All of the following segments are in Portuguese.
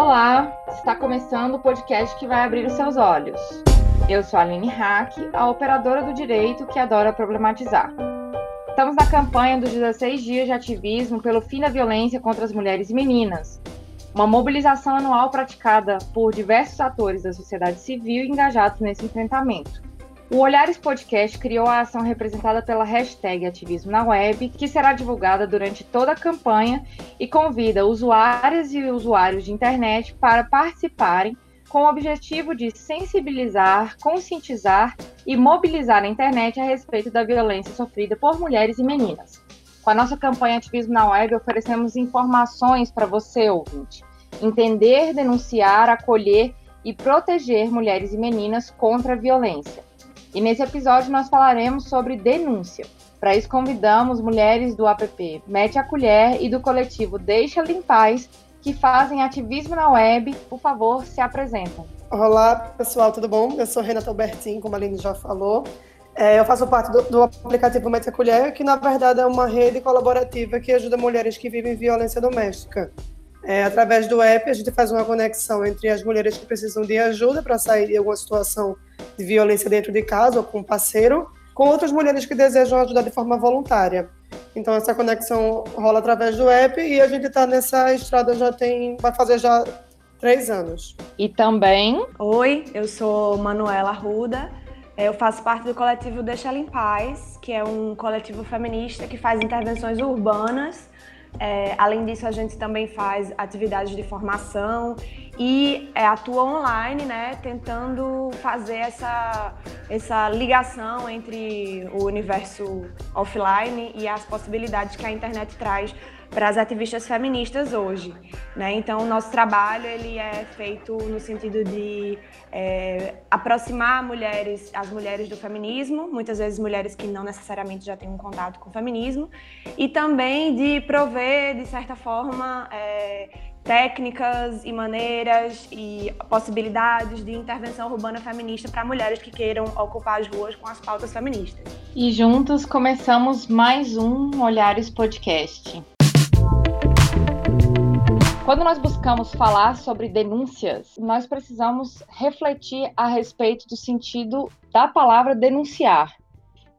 Olá, está começando o podcast que vai abrir os seus olhos. Eu sou a Aline Hack, a operadora do direito que adora problematizar. Estamos na campanha dos 16 dias de ativismo pelo fim da violência contra as mulheres e meninas, uma mobilização anual praticada por diversos atores da sociedade civil engajados nesse enfrentamento. O Olhares Podcast criou a ação representada pela hashtag Ativismo na Web, que será divulgada durante toda a campanha e convida usuárias e usuários de internet para participarem com o objetivo de sensibilizar, conscientizar e mobilizar a internet a respeito da violência sofrida por mulheres e meninas. Com a nossa campanha Ativismo na Web, oferecemos informações para você, ouvinte. Entender, denunciar, acolher e proteger mulheres e meninas contra a violência. E nesse episódio nós falaremos sobre denúncia. Para isso convidamos mulheres do app Mete a Colher e do coletivo Deixa Limpaz, que fazem ativismo na web. Por favor, se apresentem. Olá, pessoal, tudo bom? Eu sou Renata Albertin, como a Aline já falou. É, eu faço parte do, do aplicativo Mete a Colher, que na verdade é uma rede colaborativa que ajuda mulheres que vivem violência doméstica. É, através do app, a gente faz uma conexão entre as mulheres que precisam de ajuda para sair de alguma situação de violência dentro de casa ou com um parceiro, com outras mulheres que desejam ajudar de forma voluntária. Então essa conexão rola através do app e a gente está nessa estrada já tem, vai fazer já três anos. E também. Oi, eu sou Manuela Ruda. Eu faço parte do coletivo Deixa Ela em Paz, que é um coletivo feminista que faz intervenções urbanas é, além disso, a gente também faz atividades de formação e é, atua online, né, tentando fazer essa, essa ligação entre o universo offline e as possibilidades que a internet traz para as ativistas feministas hoje. Né? Então, o nosso trabalho ele é feito no sentido de é, aproximar mulheres, as mulheres do feminismo, muitas vezes mulheres que não necessariamente já têm um contato com o feminismo, e também de prover, de certa forma, é, técnicas e maneiras e possibilidades de intervenção urbana feminista para mulheres que queiram ocupar as ruas com as pautas feministas. E juntos começamos mais um Olhares Podcast. Quando nós buscamos falar sobre denúncias, nós precisamos refletir a respeito do sentido da palavra denunciar.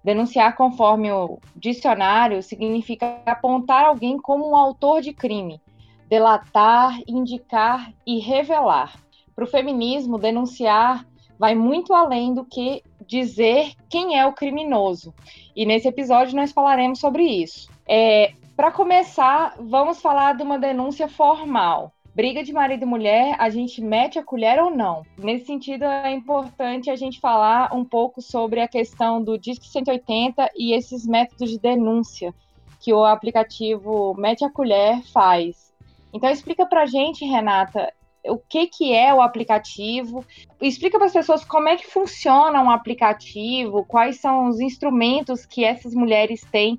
Denunciar, conforme o dicionário, significa apontar alguém como um autor de crime, delatar, indicar e revelar. Para o feminismo, denunciar vai muito além do que dizer quem é o criminoso. E nesse episódio nós falaremos sobre isso. É, para começar, vamos falar de uma denúncia formal. Briga de marido e mulher, a gente mete a colher ou não? Nesse sentido, é importante a gente falar um pouco sobre a questão do Disque 180 e esses métodos de denúncia que o aplicativo Mete a Colher faz. Então, explica para a gente, Renata, o que, que é o aplicativo. Explica para as pessoas como é que funciona um aplicativo, quais são os instrumentos que essas mulheres têm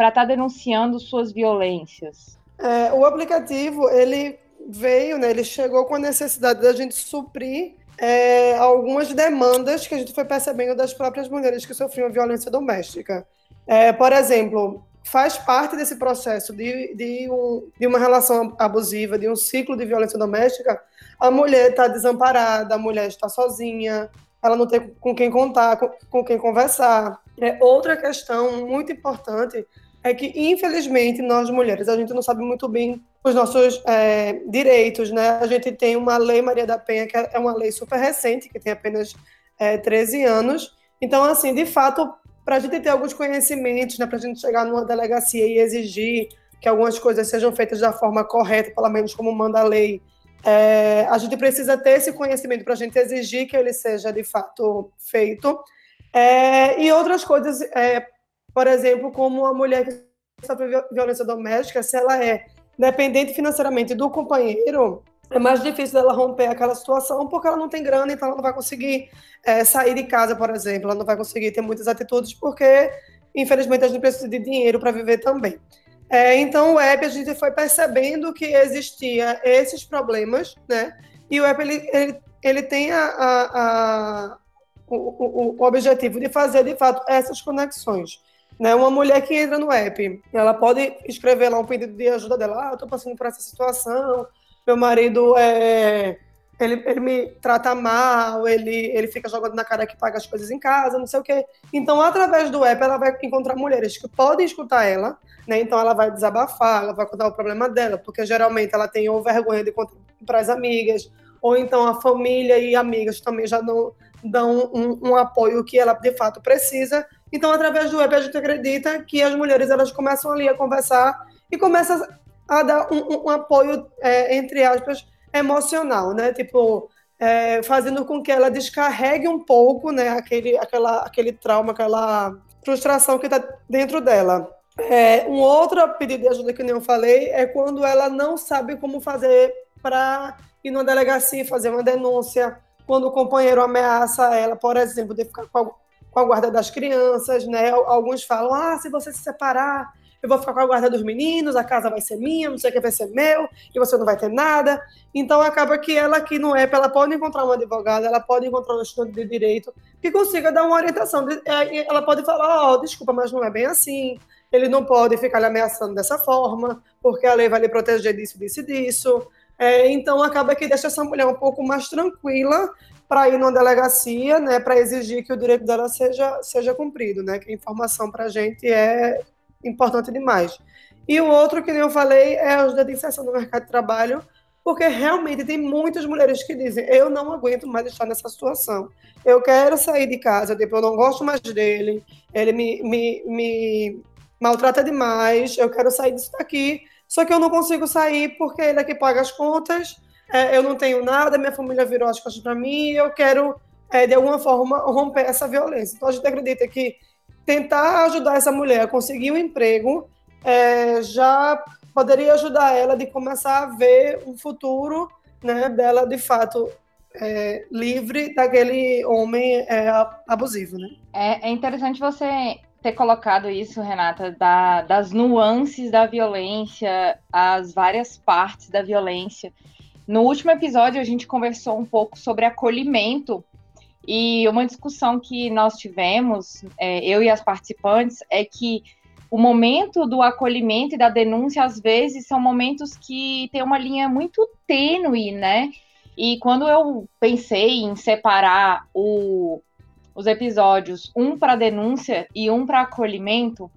para estar tá denunciando suas violências? É, o aplicativo, ele veio, né, ele chegou com a necessidade da gente suprir é, algumas demandas que a gente foi percebendo das próprias mulheres que sofriam violência doméstica. É, por exemplo, faz parte desse processo de, de, um, de, uma relação abusiva, de um ciclo de violência doméstica, a mulher está desamparada, a mulher está sozinha, ela não tem com quem contar, com, com quem conversar. É, outra questão muito importante é que, infelizmente, nós mulheres, a gente não sabe muito bem os nossos é, direitos, né? A gente tem uma lei Maria da Penha, que é uma lei super recente, que tem apenas é, 13 anos. Então, assim, de fato, para a gente ter alguns conhecimentos, né, para a gente chegar numa delegacia e exigir que algumas coisas sejam feitas da forma correta, pelo menos como manda a lei, é, a gente precisa ter esse conhecimento para a gente exigir que ele seja de fato feito. É, e outras coisas é, por exemplo, como uma mulher que sofre violência doméstica, se ela é dependente financeiramente do companheiro, é mais difícil dela romper aquela situação porque ela não tem grana, então ela não vai conseguir é, sair de casa, por exemplo, ela não vai conseguir ter muitas atitudes porque, infelizmente, a gente precisa de dinheiro para viver também. É, então, o app, a gente foi percebendo que existia esses problemas, né? E o app, ele, ele, ele tem a, a, a o, o, o objetivo de fazer, de fato, essas conexões. Né? Uma mulher que entra no app, ela pode escrever lá um pedido de ajuda dela, ah, eu estou passando por essa situação, meu marido é, ele, ele me trata mal, ele, ele fica jogando na cara que paga as coisas em casa, não sei o quê. Então, através do app, ela vai encontrar mulheres que podem escutar ela, né? Então, ela vai desabafar, ela vai contar o problema dela, porque geralmente ela tem ou vergonha de contar para as amigas, ou então a família e amigas também já não dão um, um, apoio que ela de fato precisa. Então, através do web, a gente acredita que as mulheres elas começam ali a conversar e começam a dar um, um apoio, é, entre aspas, emocional, né? Tipo, é, fazendo com que ela descarregue um pouco, né? Aquele, aquela, aquele trauma, aquela frustração que está dentro dela. É, um outro pedido de ajuda que nem eu falei é quando ela não sabe como fazer para ir numa delegacia fazer uma denúncia, quando o companheiro ameaça ela, por exemplo, de ficar com com a guarda das crianças, né? Alguns falam, ah, se você se separar, eu vou ficar com a guarda dos meninos, a casa vai ser minha, não sei o que vai ser meu, e você não vai ter nada. Então acaba que ela aqui no app, ela pode encontrar uma advogada, ela pode encontrar um estudante de direito que consiga dar uma orientação. É, ela pode falar, ó, oh, desculpa, mas não é bem assim. Ele não pode ficar lhe ameaçando dessa forma, porque a lei vai lhe proteger disso, disso disso. É, então acaba que deixa essa mulher um pouco mais tranquila para ir numa delegacia, né, para exigir que o direito dela seja, seja cumprido, né, que a informação para a gente é importante demais. E o outro, que nem eu falei, é a ajuda de inserção no mercado de trabalho, porque realmente tem muitas mulheres que dizem: eu não aguento mais estar nessa situação. Eu quero sair de casa, tipo, eu não gosto mais dele, ele me, me, me maltrata demais, eu quero sair disso daqui, só que eu não consigo sair porque ele é que paga as contas, é, eu não tenho nada, minha família virou as costas para mim, eu quero, é, de alguma forma, romper essa violência. Então a gente acredita que tentar ajudar essa mulher a conseguir um emprego é, já poderia ajudar ela de começar a ver um futuro né, dela de fato é, livre daquele homem é, abusivo, né? É, é, interessante você ter colocado isso, Renata, da, das nuances da violência, as várias partes da violência. No último episódio, a gente conversou um pouco sobre acolhimento e uma discussão que nós tivemos, é, eu e as participantes, é que o momento do acolhimento e da denúncia, às vezes, são momentos que tem uma linha muito tênue, né? E quando eu pensei em separar o, os episódios, um para denúncia e um para acolhimento,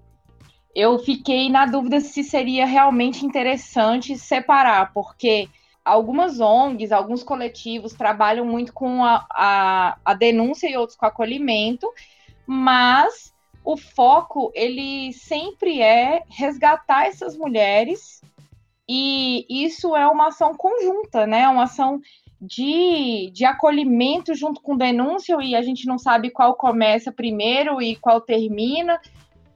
eu fiquei na dúvida se seria realmente interessante separar, porque algumas ONGs, alguns coletivos trabalham muito com a, a, a denúncia e outros com acolhimento, mas o foco ele sempre é resgatar essas mulheres e isso é uma ação conjunta, né? Uma ação de, de acolhimento junto com denúncia e a gente não sabe qual começa primeiro e qual termina.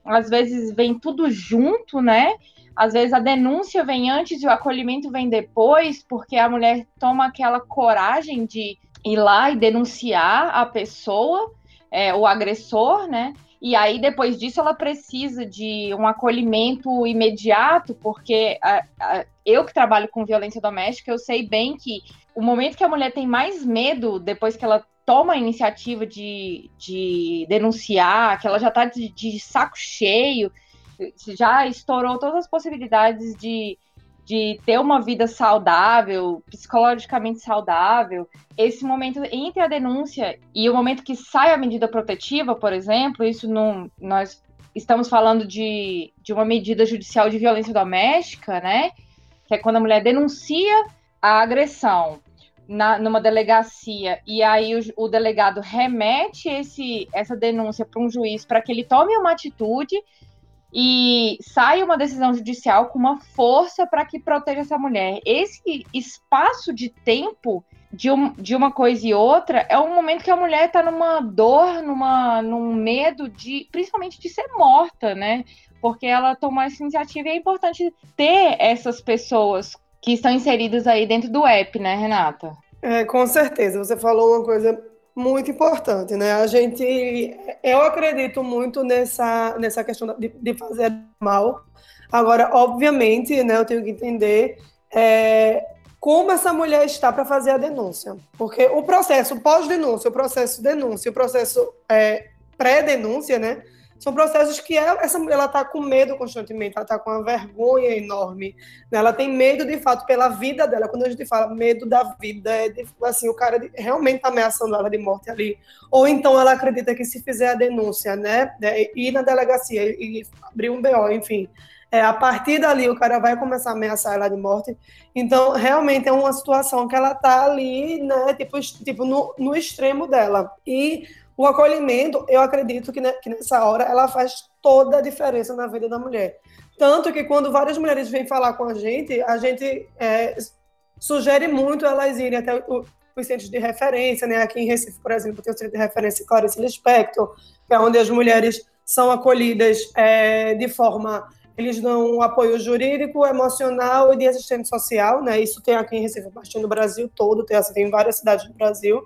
Às vezes vem tudo junto, né? Às vezes a denúncia vem antes e o acolhimento vem depois, porque a mulher toma aquela coragem de ir lá e denunciar a pessoa, é, o agressor, né? E aí, depois disso, ela precisa de um acolhimento imediato, porque a, a, eu que trabalho com violência doméstica, eu sei bem que o momento que a mulher tem mais medo, depois que ela toma a iniciativa de, de denunciar, que ela já está de, de saco cheio, já estourou todas as possibilidades de, de ter uma vida saudável, psicologicamente saudável, esse momento entre a denúncia e o momento que sai a medida protetiva, por exemplo, isso não. Nós estamos falando de, de uma medida judicial de violência doméstica, né? Que é quando a mulher denuncia a agressão na, numa delegacia e aí o, o delegado remete esse, essa denúncia para um juiz para que ele tome uma atitude e sai uma decisão judicial com uma força para que proteja essa mulher. Esse espaço de tempo de, um, de uma coisa e outra é um momento que a mulher está numa dor, numa, num medo de, principalmente de ser morta, né? Porque ela tomou essa iniciativa e é importante ter essas pessoas que estão inseridas aí dentro do app, né, Renata? É, com certeza. Você falou uma coisa muito importante, né? A gente, eu acredito muito nessa, nessa questão de, de fazer mal. Agora, obviamente, né, eu tenho que entender é, como essa mulher está para fazer a denúncia. Porque o processo pós-denúncia, o processo denúncia, o processo é, pré-denúncia, né? São processos que ela, está com medo constantemente, ela está com uma vergonha enorme. Né? Ela tem medo, de fato, pela vida dela. Quando a gente fala medo da vida, é de, assim, o cara realmente está ameaçando ela de morte ali. Ou então ela acredita que se fizer a denúncia, né, né ir na delegacia e abrir um BO, enfim, é, a partir dali o cara vai começar a ameaçar ela de morte. Então, realmente é uma situação que ela está ali, né, tipo, tipo no, no extremo dela. E o acolhimento, eu acredito que, nessa hora ela faz toda a diferença na vida da mulher. Tanto que quando várias mulheres vêm falar com a gente, a gente é, sugere muito elas irem até o, os centros de referência, né? Aqui em Recife, por exemplo, tem o centro de referência Clarice Lispector, que é onde as mulheres são acolhidas é, de forma eles dão um apoio jurídico, emocional e de assistente social, né? Isso tem aqui em Recife, bastante no Brasil todo, tem, assim, tem em várias cidades do Brasil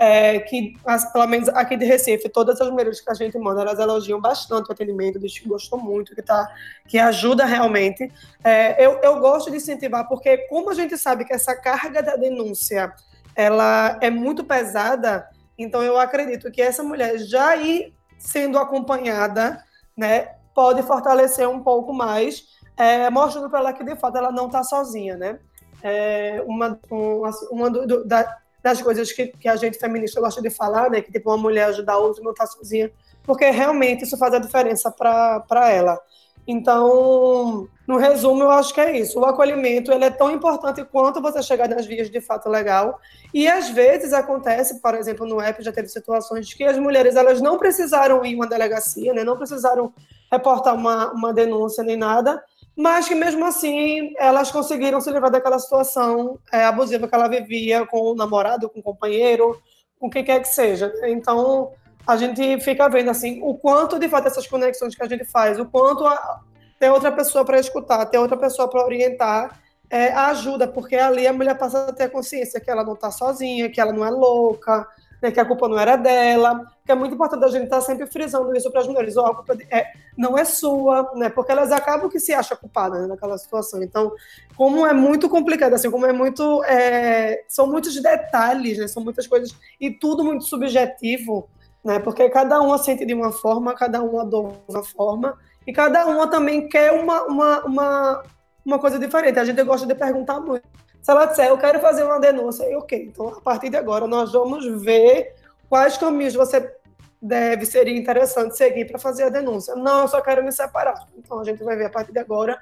é, que, as, pelo menos aqui de Recife, todas as mulheres que a gente manda, elas elogiam bastante o atendimento, diz que gostou muito, que, tá, que ajuda realmente. É, eu, eu gosto de incentivar, porque como a gente sabe que essa carga da denúncia ela é muito pesada, então eu acredito que essa mulher já ir sendo acompanhada, né, pode fortalecer um pouco mais, é, mostrando para ela que de fato ela não está sozinha, né? É, uma, uma, uma do, da, das coisas que, que a gente feminista gosta de falar, né? Que tipo, uma mulher ajudar a outra não tá sozinha, porque realmente isso faz a diferença para ela. Então, no resumo, eu acho que é isso. O acolhimento ele é tão importante quanto você chegar nas vias de fato legal. E às vezes acontece, por exemplo, no app já teve situações que as mulheres elas não precisaram ir uma delegacia, né? não precisaram reportar uma, uma denúncia nem nada, mas que mesmo assim elas conseguiram se livrar daquela situação é, abusiva que ela vivia com o namorado, com o companheiro, com quem quer que seja. Então a gente fica vendo assim o quanto de fato essas conexões que a gente faz, o quanto a, ter outra pessoa para escutar, ter outra pessoa para orientar é, ajuda, porque ali a mulher passa a ter consciência que ela não está sozinha, que ela não é louca, né, que a culpa não era dela, que é muito importante a gente estar tá sempre frisando isso para as mulheres, oh, a culpa é, não é sua, né, porque elas acabam que se acham culpadas né, naquela situação. Então, como é muito complicado, assim, como é muito, é, são muitos detalhes, né, são muitas coisas, e tudo muito subjetivo, né, porque cada uma sente de uma forma, cada uma dor de uma forma, e cada uma também quer uma, uma, uma, uma coisa diferente. A gente gosta de perguntar muito. Se ela disser, eu quero fazer uma denúncia, e ok, então a partir de agora nós vamos ver quais caminhos você deve, seria interessante seguir para fazer a denúncia. Não, eu só quero me separar. Então a gente vai ver a partir de agora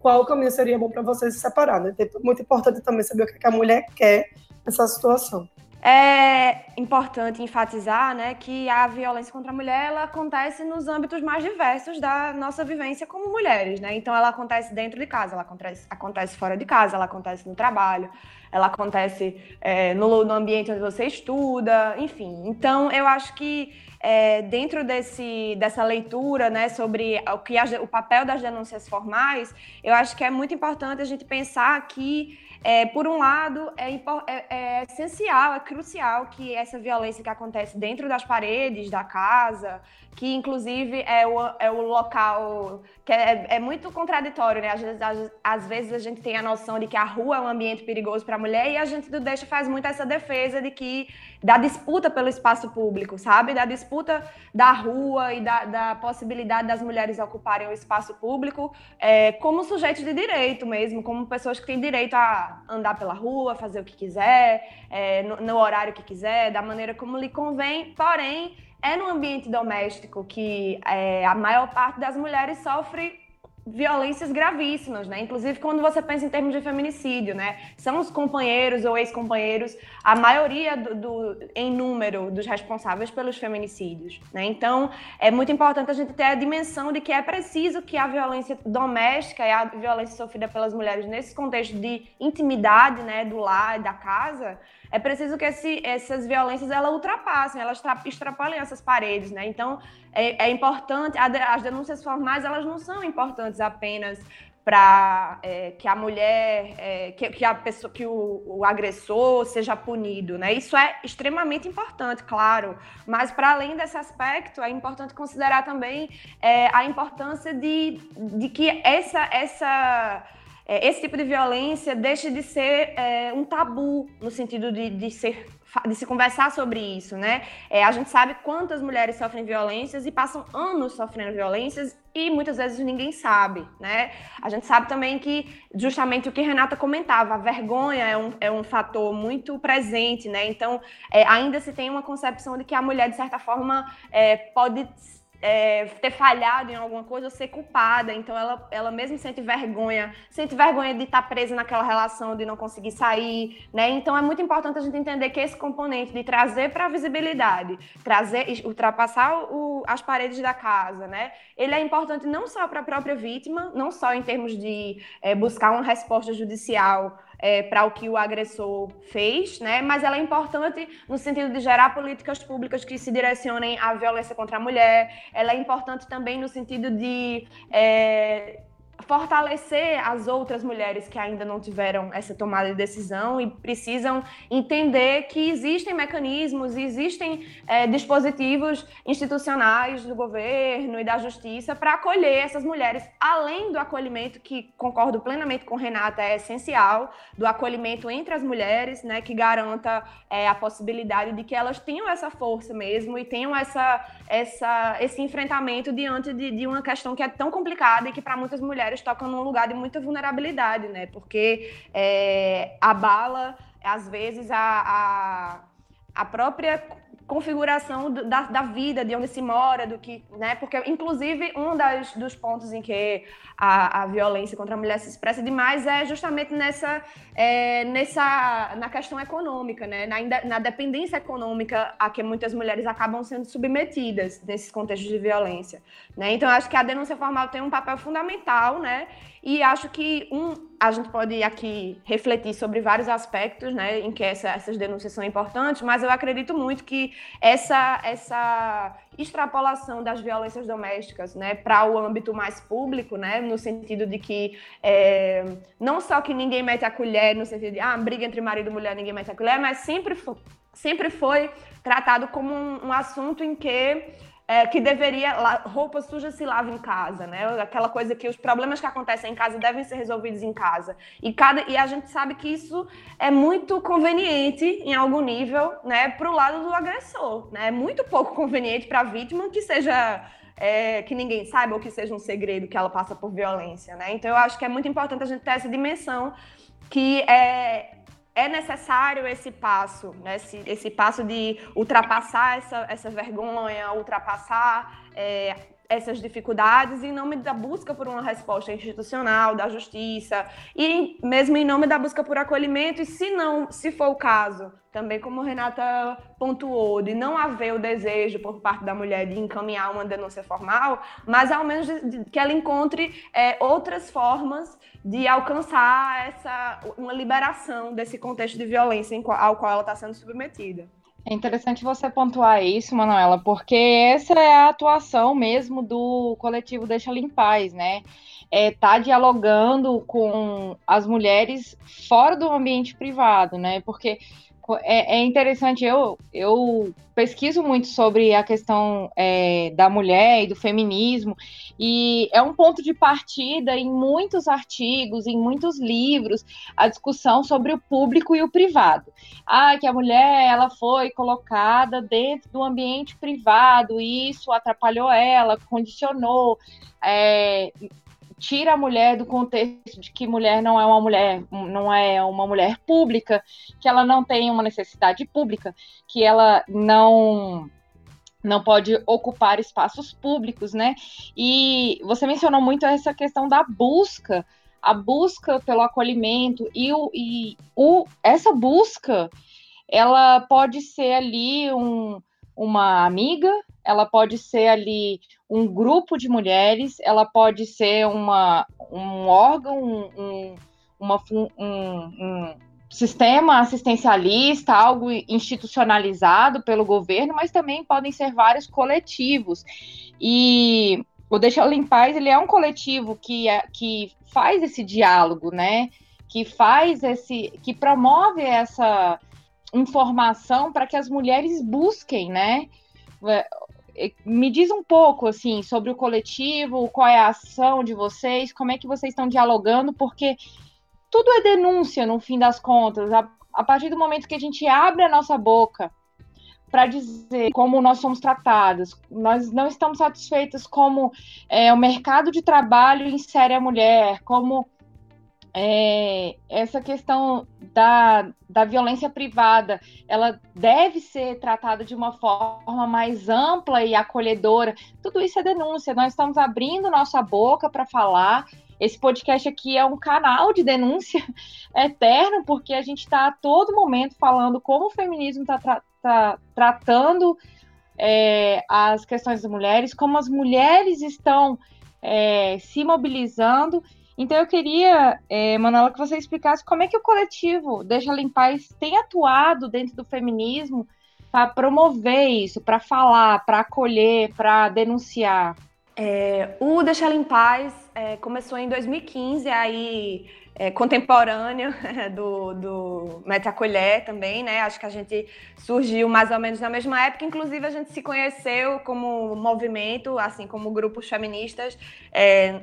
qual caminho seria bom para você se separar. Né? É muito importante também saber o que a mulher quer nessa situação. É importante enfatizar né, que a violência contra a mulher ela acontece nos âmbitos mais diversos da nossa vivência como mulheres. Né? Então, ela acontece dentro de casa, ela acontece, acontece fora de casa, ela acontece no trabalho, ela acontece é, no, no, ambiente onde você estuda, enfim. Então, eu acho que é, dentro desse, dessa leitura né, sobre o, que o papel das denúncias formais, eu acho que é muito importante a gente pensar que é, por um lado, é, é, é, essencial, é crucial que essa violência que acontece dentro das paredes da casa, que inclusive é o, é o local que é, é muito contraditório, né? Às vezes, às, às, vezes a gente tem a noção de que a rua é um ambiente perigoso para a mulher e a gente do deixa faz muito essa defesa de que da disputa pelo espaço público, sabe? Da disputa da rua e da, da possibilidade das mulheres ocuparem o espaço público é, como sujeitos de direito mesmo, como pessoas que têm direito a andar pela rua, fazer o que quiser, é, no, no horário que quiser, da maneira como lhe convém, porém é no ambiente doméstico que é, a maior parte das mulheres sofre violências gravíssimas, né? Inclusive quando você pensa em termos de feminicídio, né? São os companheiros ou ex-companheiros a maioria do, do, em número dos responsáveis pelos feminicídios, né? Então é muito importante a gente ter a dimensão de que é preciso que a violência doméstica e a violência sofrida pelas mulheres nesse contexto de intimidade, né, do lar da casa, é preciso que esse, essas violências elas ultrapassem, elas extrapolem essas paredes, né? Então é, é importante, as denúncias formais elas não são importantes apenas para é, que a mulher, é, que, que, a pessoa, que o, o, agressor seja punido, né? Isso é extremamente importante, claro. Mas para além desse aspecto, é importante considerar também é, a importância de, de que essa, essa é, esse tipo de violência deixe de ser é, um tabu no sentido de, de ser de se conversar sobre isso, né? É, a gente sabe quantas mulheres sofrem violências e passam anos sofrendo violências e muitas vezes ninguém sabe, né? A gente sabe também que justamente o que Renata comentava, a vergonha é um, é um fator muito presente, né? Então, é, ainda se tem uma concepção de que a mulher, de certa forma, é, pode é, ter falhado em alguma coisa ou ser culpada. Então ela, ela mesmo sente vergonha, sente vergonha de estar presa naquela relação, de não conseguir sair, né? Então é muito importante a gente entender que esse componente de trazer para a visibilidade, trazer, ultrapassar o, as paredes da casa, né? Ele é importante não só para a própria vítima, não só em termos de é, buscar uma resposta judicial é, para o que o agressor fez, né? Mas ela é importante no sentido de gerar políticas públicas que se direcionem à violência contra a mulher. Ela é importante também no sentido de é, fortalecer as outras mulheres que ainda não tiveram essa tomada de decisão e precisam entender que existem mecanismos, existem é, dispositivos institucionais do governo e da justiça para acolher essas mulheres, além do acolhimento que concordo plenamente com Renata é essencial, do acolhimento entre as mulheres, né, que garanta é, a possibilidade de que elas tenham essa força mesmo e tenham essa, essa esse enfrentamento diante de, de uma questão que é tão complicada e que para muitas mulheres tocam num lugar de muita vulnerabilidade, né? Porque é, abala, às vezes, a, a, a própria configuração da, da, vida, de onde se mora, do que, né? Porque, inclusive, um das, dos pontos em que a, a violência contra a mulher se expressa demais é justamente nessa, é, nessa na questão econômica, né? Na, na dependência econômica a que muitas mulheres acabam sendo submetidas nesses contextos de violência, né? Então, acho que a denúncia formal tem um papel fundamental, né? E acho que um, a gente pode aqui refletir sobre vários aspectos, né, em que essa, essas denúncias são importantes, mas eu acredito muito que essa, essa extrapolação das violências domésticas, né, para o âmbito mais público, né, no sentido de que é, não só que ninguém mete a colher, no sentido de ah, briga entre marido e mulher, ninguém mete a colher, mas sempre, sempre foi tratado como um, um assunto em que é, que deveria. Roupa suja se lava em casa, né? Aquela coisa que os problemas que acontecem em casa devem ser resolvidos em casa. E, cada, e a gente sabe que isso é muito conveniente, em algum nível, né, para o lado do agressor. Né? É muito pouco conveniente para a vítima que seja. É, que ninguém saiba ou que seja um segredo que ela passa por violência, né? Então eu acho que é muito importante a gente ter essa dimensão que é, é necessário esse passo, né? esse, esse passo de ultrapassar essa, essa vergonha, ultrapassar é, essas dificuldades em nome da busca por uma resposta institucional, da justiça, e mesmo em nome da busca por acolhimento, e se não, se for o caso, também como Renata pontuou, de não haver o desejo por parte da mulher de encaminhar uma denúncia formal, mas ao menos de, de, que ela encontre é, outras formas de alcançar essa uma liberação desse contexto de violência ao qual ela está sendo submetida. É interessante você pontuar isso, Manuela, porque essa é a atuação mesmo do coletivo Deixa Limpaz, né? É, tá dialogando com as mulheres fora do ambiente privado, né? Porque é, é, interessante, eu, eu pesquiso muito sobre a questão é, da mulher e do feminismo, e é um ponto de partida em muitos artigos, em muitos livros, a discussão sobre o público e o privado. Ah, que a mulher ela foi colocada dentro do ambiente privado, e isso atrapalhou ela, condicionou. É, tira a mulher do contexto de que mulher não é uma mulher, não é uma mulher pública, que ela não tem uma necessidade pública, que ela não não pode ocupar espaços públicos, né? E você mencionou muito essa questão da busca, a busca pelo acolhimento e, o, e o, essa busca, ela pode ser ali um, uma amiga, ela pode ser ali um grupo de mulheres, ela pode ser uma, um órgão, um, uma, um, um sistema assistencialista, algo institucionalizado pelo governo, mas também podem ser vários coletivos. E o Deixa Eu Limpar, ele é um coletivo que, é, que faz esse diálogo, né? Que faz esse, que promove essa informação para que as mulheres busquem, né? Me diz um pouco assim sobre o coletivo, qual é a ação de vocês, como é que vocês estão dialogando, porque tudo é denúncia no fim das contas. A, a partir do momento que a gente abre a nossa boca para dizer como nós somos tratados, nós não estamos satisfeitos como é, o mercado de trabalho insere a mulher, como é, essa questão da, da violência privada, ela deve ser tratada de uma forma mais ampla e acolhedora. Tudo isso é denúncia. Nós estamos abrindo nossa boca para falar. Esse podcast aqui é um canal de denúncia eterno, porque a gente está a todo momento falando como o feminismo está tra tá tratando é, as questões das mulheres, como as mulheres estão é, se mobilizando então eu queria, é, Manuela, que você explicasse como é que o coletivo Deixa Limpar tem atuado dentro do feminismo para promover isso, para falar, para acolher, para denunciar. É, o Deixa Limpar é, começou em 2015, aí é, contemporâneo do, do Mete Acolher também, né? Acho que a gente surgiu mais ou menos na mesma época, inclusive a gente se conheceu como movimento, assim como grupos feministas, é,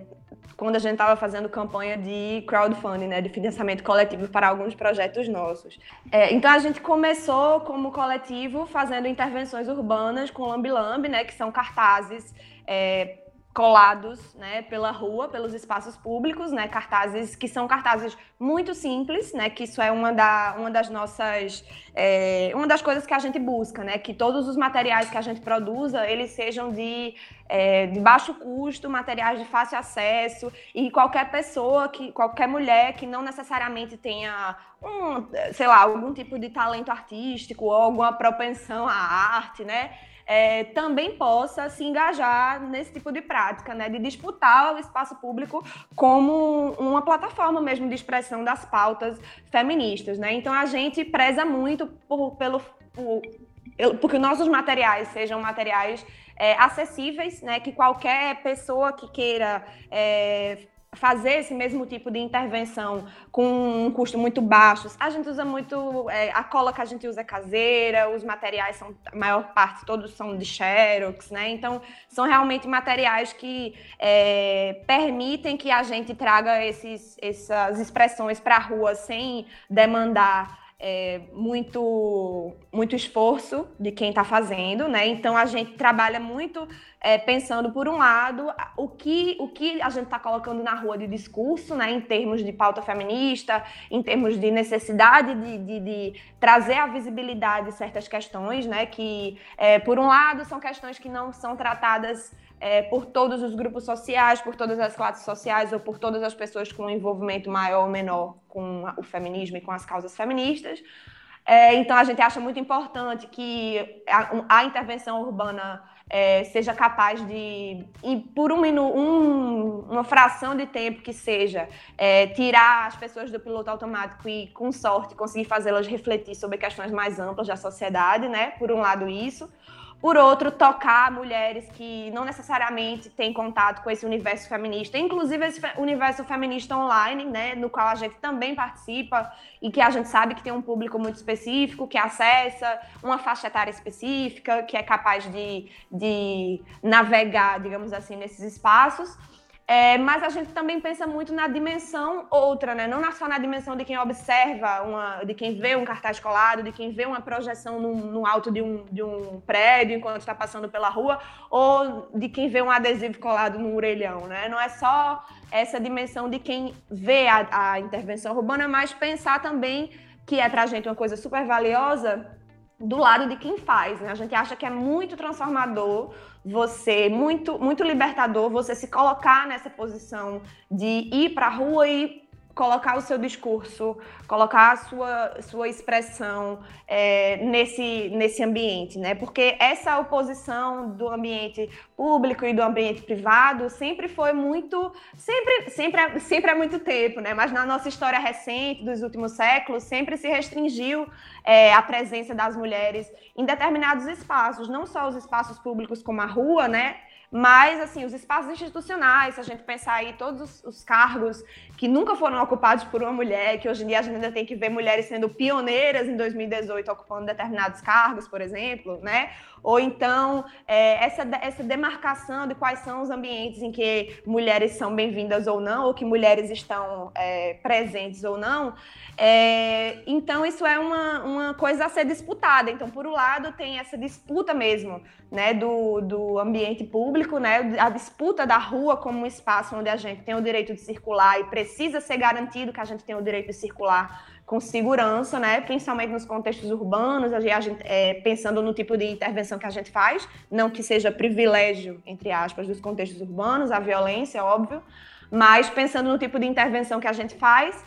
quando a gente estava fazendo campanha de crowdfunding, né, de financiamento coletivo para alguns projetos nossos. É, então a gente começou como coletivo fazendo intervenções urbanas com Lambi Lambi, né, que são cartazes é, colados né, pela rua, pelos espaços públicos, né, cartazes que são cartazes muito simples, né, que isso é uma, da, uma das nossas, é, uma das coisas que a gente busca, né, que todos os materiais que a gente produza, eles sejam de, é, de baixo custo, materiais de fácil acesso, e qualquer pessoa, que, qualquer mulher que não necessariamente tenha um, sei lá, algum tipo de talento artístico ou alguma propensão à arte, né, é, também possa se engajar nesse tipo de prática, né, de disputar o espaço público como uma plataforma mesmo de expressão das pautas feministas. Né? Então a gente preza muito por, pelo, por, porque nossos materiais sejam materiais é, acessíveis, né, que qualquer pessoa que queira é, fazer esse mesmo tipo de intervenção com um custo muito baixo. A gente usa muito, é, a cola que a gente usa é caseira, os materiais são, a maior parte, todos são de Xerox, né? Então, são realmente materiais que é, permitem que a gente traga esses, essas expressões para a rua sem demandar é, muito, muito esforço de quem está fazendo, né? Então a gente trabalha muito é, pensando, por um lado, o que, o que a gente está colocando na rua de discurso, né? Em termos de pauta feminista, em termos de necessidade de, de, de trazer a visibilidade de certas questões, né? Que, é, por um lado, são questões que não são tratadas é, por todos os grupos sociais, por todas as classes sociais ou por todas as pessoas com um envolvimento maior ou menor com o feminismo e com as causas feministas. É, então, a gente acha muito importante que a, a intervenção urbana é, seja capaz de, e por um um, uma fração de tempo que seja, é, tirar as pessoas do piloto automático e, com sorte, conseguir fazê-las refletir sobre questões mais amplas da sociedade, né? Por um lado, isso. Por outro, tocar mulheres que não necessariamente têm contato com esse universo feminista, inclusive esse universo feminista online, né, no qual a gente também participa e que a gente sabe que tem um público muito específico, que acessa uma faixa etária específica, que é capaz de, de navegar, digamos assim, nesses espaços. É, mas a gente também pensa muito na dimensão outra, né? Não só na dimensão de quem observa, uma, de quem vê um cartaz colado, de quem vê uma projeção no, no alto de um, de um prédio enquanto está passando pela rua, ou de quem vê um adesivo colado no orelhão, né? Não é só essa dimensão de quem vê a, a intervenção urbana, mas pensar também que é para a gente uma coisa super valiosa do lado de quem faz. Né? A gente acha que é muito transformador você, muito, muito libertador você se colocar nessa posição de ir para a rua e colocar o seu discurso, colocar a sua, sua expressão é, nesse, nesse ambiente, né? Porque essa oposição do ambiente público e do ambiente privado sempre foi muito, sempre, sempre, sempre há muito tempo, né? Mas na nossa história recente, dos últimos séculos, sempre se restringiu é, a presença das mulheres em determinados espaços, não só os espaços públicos como a rua, né? mas, assim, os espaços institucionais, se a gente pensar aí todos os, os, cargos que nunca foram ocupados por uma mulher, que hoje em dia a gente ainda tem que ver mulheres sendo pioneiras em 2018 ocupando determinados cargos, por exemplo, né? Ou então, é, essa, essa demarcação de quais são os ambientes em que mulheres são bem-vindas ou não, ou que mulheres estão é, presentes ou não, é, então, isso é uma, uma coisa a ser disputada. Então, por um lado, tem essa disputa mesmo né, do, do ambiente público, né, a disputa da rua como um espaço onde a gente tem o direito de circular e precisa ser garantido que a gente tem o direito de circular com segurança, né, principalmente nos contextos urbanos, a gente, é, pensando no tipo de intervenção que a gente faz, não que seja privilégio, entre aspas, dos contextos urbanos, a violência, óbvio, mas pensando no tipo de intervenção que a gente faz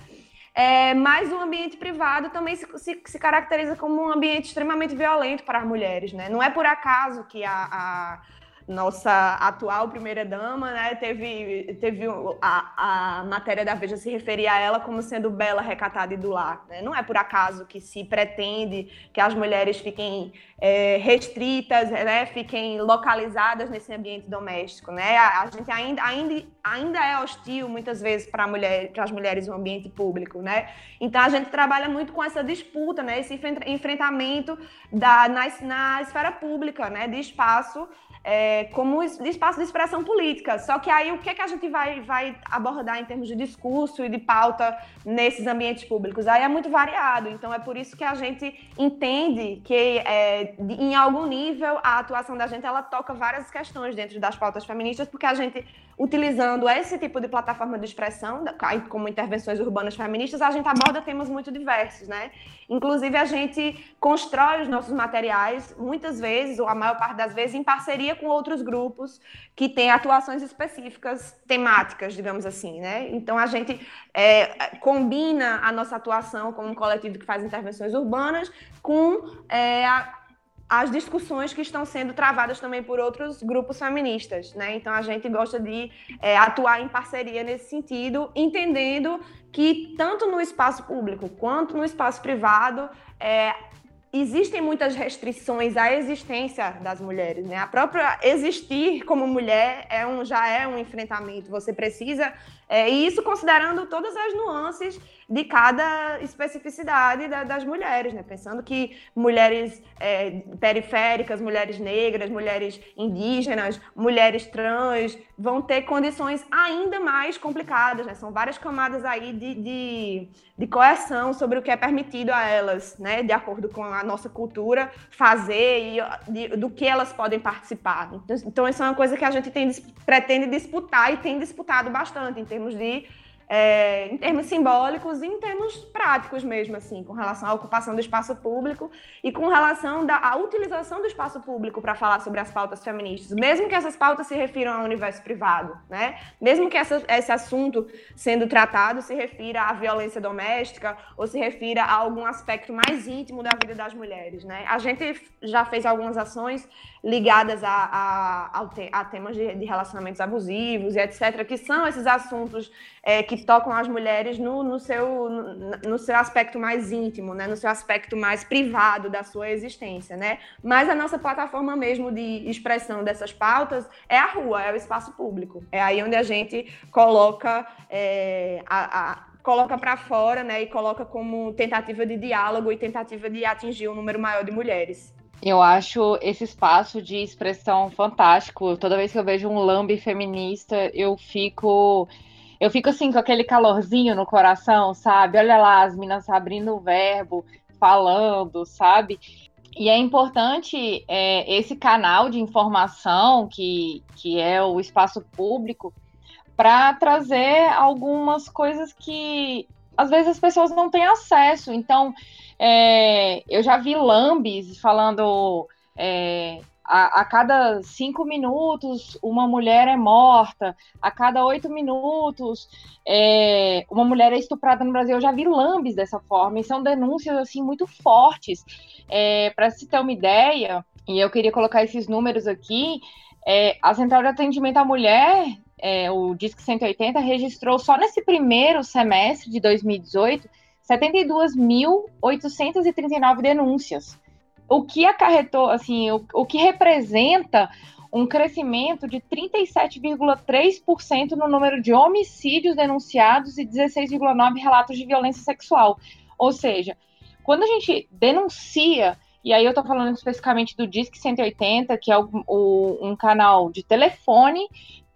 é, mas o ambiente privado também se, se, se, caracteriza como um ambiente extremamente violento para as mulheres. Né? Não é por acaso que a, a nossa atual primeira-dama, né, teve, teve a, a matéria da Veja se referia a ela como sendo bela, recatada e do lar. Né? Não é por acaso que se pretende que as mulheres fiquem é, restritas, né, fiquem localizadas nesse ambiente doméstico. Né? A, a gente ainda, ainda, ainda é hostil, muitas vezes, para mulher, as mulheres no ambiente público. Né? Então, a gente trabalha muito com essa disputa, né, esse enfrentamento da, na, na esfera pública, né, de espaço é, como espaço de expressão política. Só que aí o que, é que a gente vai, vai abordar em termos de discurso e de pauta nesses ambientes públicos? Aí é muito variado. Então é por isso que a gente entende que é, em algum nível a atuação da gente ela toca várias questões dentro das pautas feministas, porque a gente utilizando esse tipo de plataforma de expressão, como intervenções urbanas feministas, a gente aborda temas muito diversos, né? Inclusive, a gente constrói os nossos materiais, muitas vezes, ou a maior parte das vezes, em parceria com outros grupos que têm atuações específicas, temáticas, digamos assim, né? Então, a gente é, combina a nossa atuação como um coletivo que faz intervenções urbanas com é, a, as discussões que estão sendo travadas também por outros grupos feministas, né? Então a gente gosta de é, atuar em parceria nesse sentido, entendendo que tanto no espaço público quanto no espaço privado é, existem muitas restrições à existência das mulheres, né? A própria existir como mulher é um, já é um enfrentamento. Você precisa é, e isso considerando todas as nuances de cada especificidade da, das mulheres, né? Pensando que mulheres é, periféricas, mulheres negras, mulheres indígenas, mulheres trans vão ter condições ainda mais complicadas, né? São várias camadas aí de, de, de coerção sobre o que é permitido a elas, né? De acordo com a nossa cultura, fazer e de, do que elas podem participar. Então, então, isso é uma coisa que a gente tem, pretende disputar e tem disputado bastante em termos de é, em termos simbólicos e em termos práticos mesmo, assim, com relação à ocupação do espaço público e com relação da, à utilização do espaço público para falar sobre as pautas feministas, mesmo que essas pautas se refiram ao universo privado, né? Mesmo que essa, esse assunto sendo tratado se refira à violência doméstica ou se refira a algum aspecto mais íntimo da vida das mulheres, né? A gente já fez algumas ações ligadas a, a, a, a temas de, de, relacionamentos abusivos e etc., que são esses assuntos é, que tocam as mulheres no, no, seu, no, no, seu aspecto mais íntimo, né? no seu aspecto mais privado da sua existência. Né? Mas a nossa plataforma mesmo de expressão dessas pautas é a rua, é o espaço público. É aí onde a gente coloca é, a, a coloca para fora, né, e coloca como tentativa de diálogo e tentativa de atingir um número maior de mulheres. Eu acho esse espaço de expressão fantástico. Toda vez que eu vejo um lambe feminista, eu fico eu fico assim com aquele calorzinho no coração, sabe? Olha lá as minas abrindo o verbo, falando, sabe? E é importante é, esse canal de informação que, que é o espaço público para trazer algumas coisas que às vezes as pessoas não têm acesso. Então, é, eu já vi lambis falando é, a, a, cada cinco minutos uma mulher é morta, a cada oito minutos é, uma mulher é estuprada no Brasil. Eu já vi lambis dessa forma, e são denúncias assim muito fortes. É, Para se ter uma ideia, e eu queria colocar esses números aqui, é, a Central de Atendimento à Mulher, é, o DISC 180, registrou só nesse primeiro semestre de 2018 72.839 denúncias. O que acarretou, assim, o, o que representa um crescimento de 37,3% no número de homicídios denunciados e 16,9% relatos de violência sexual. Ou seja, quando a gente denuncia, e aí eu estou falando especificamente do Disque 180, que é o, o, um canal de telefone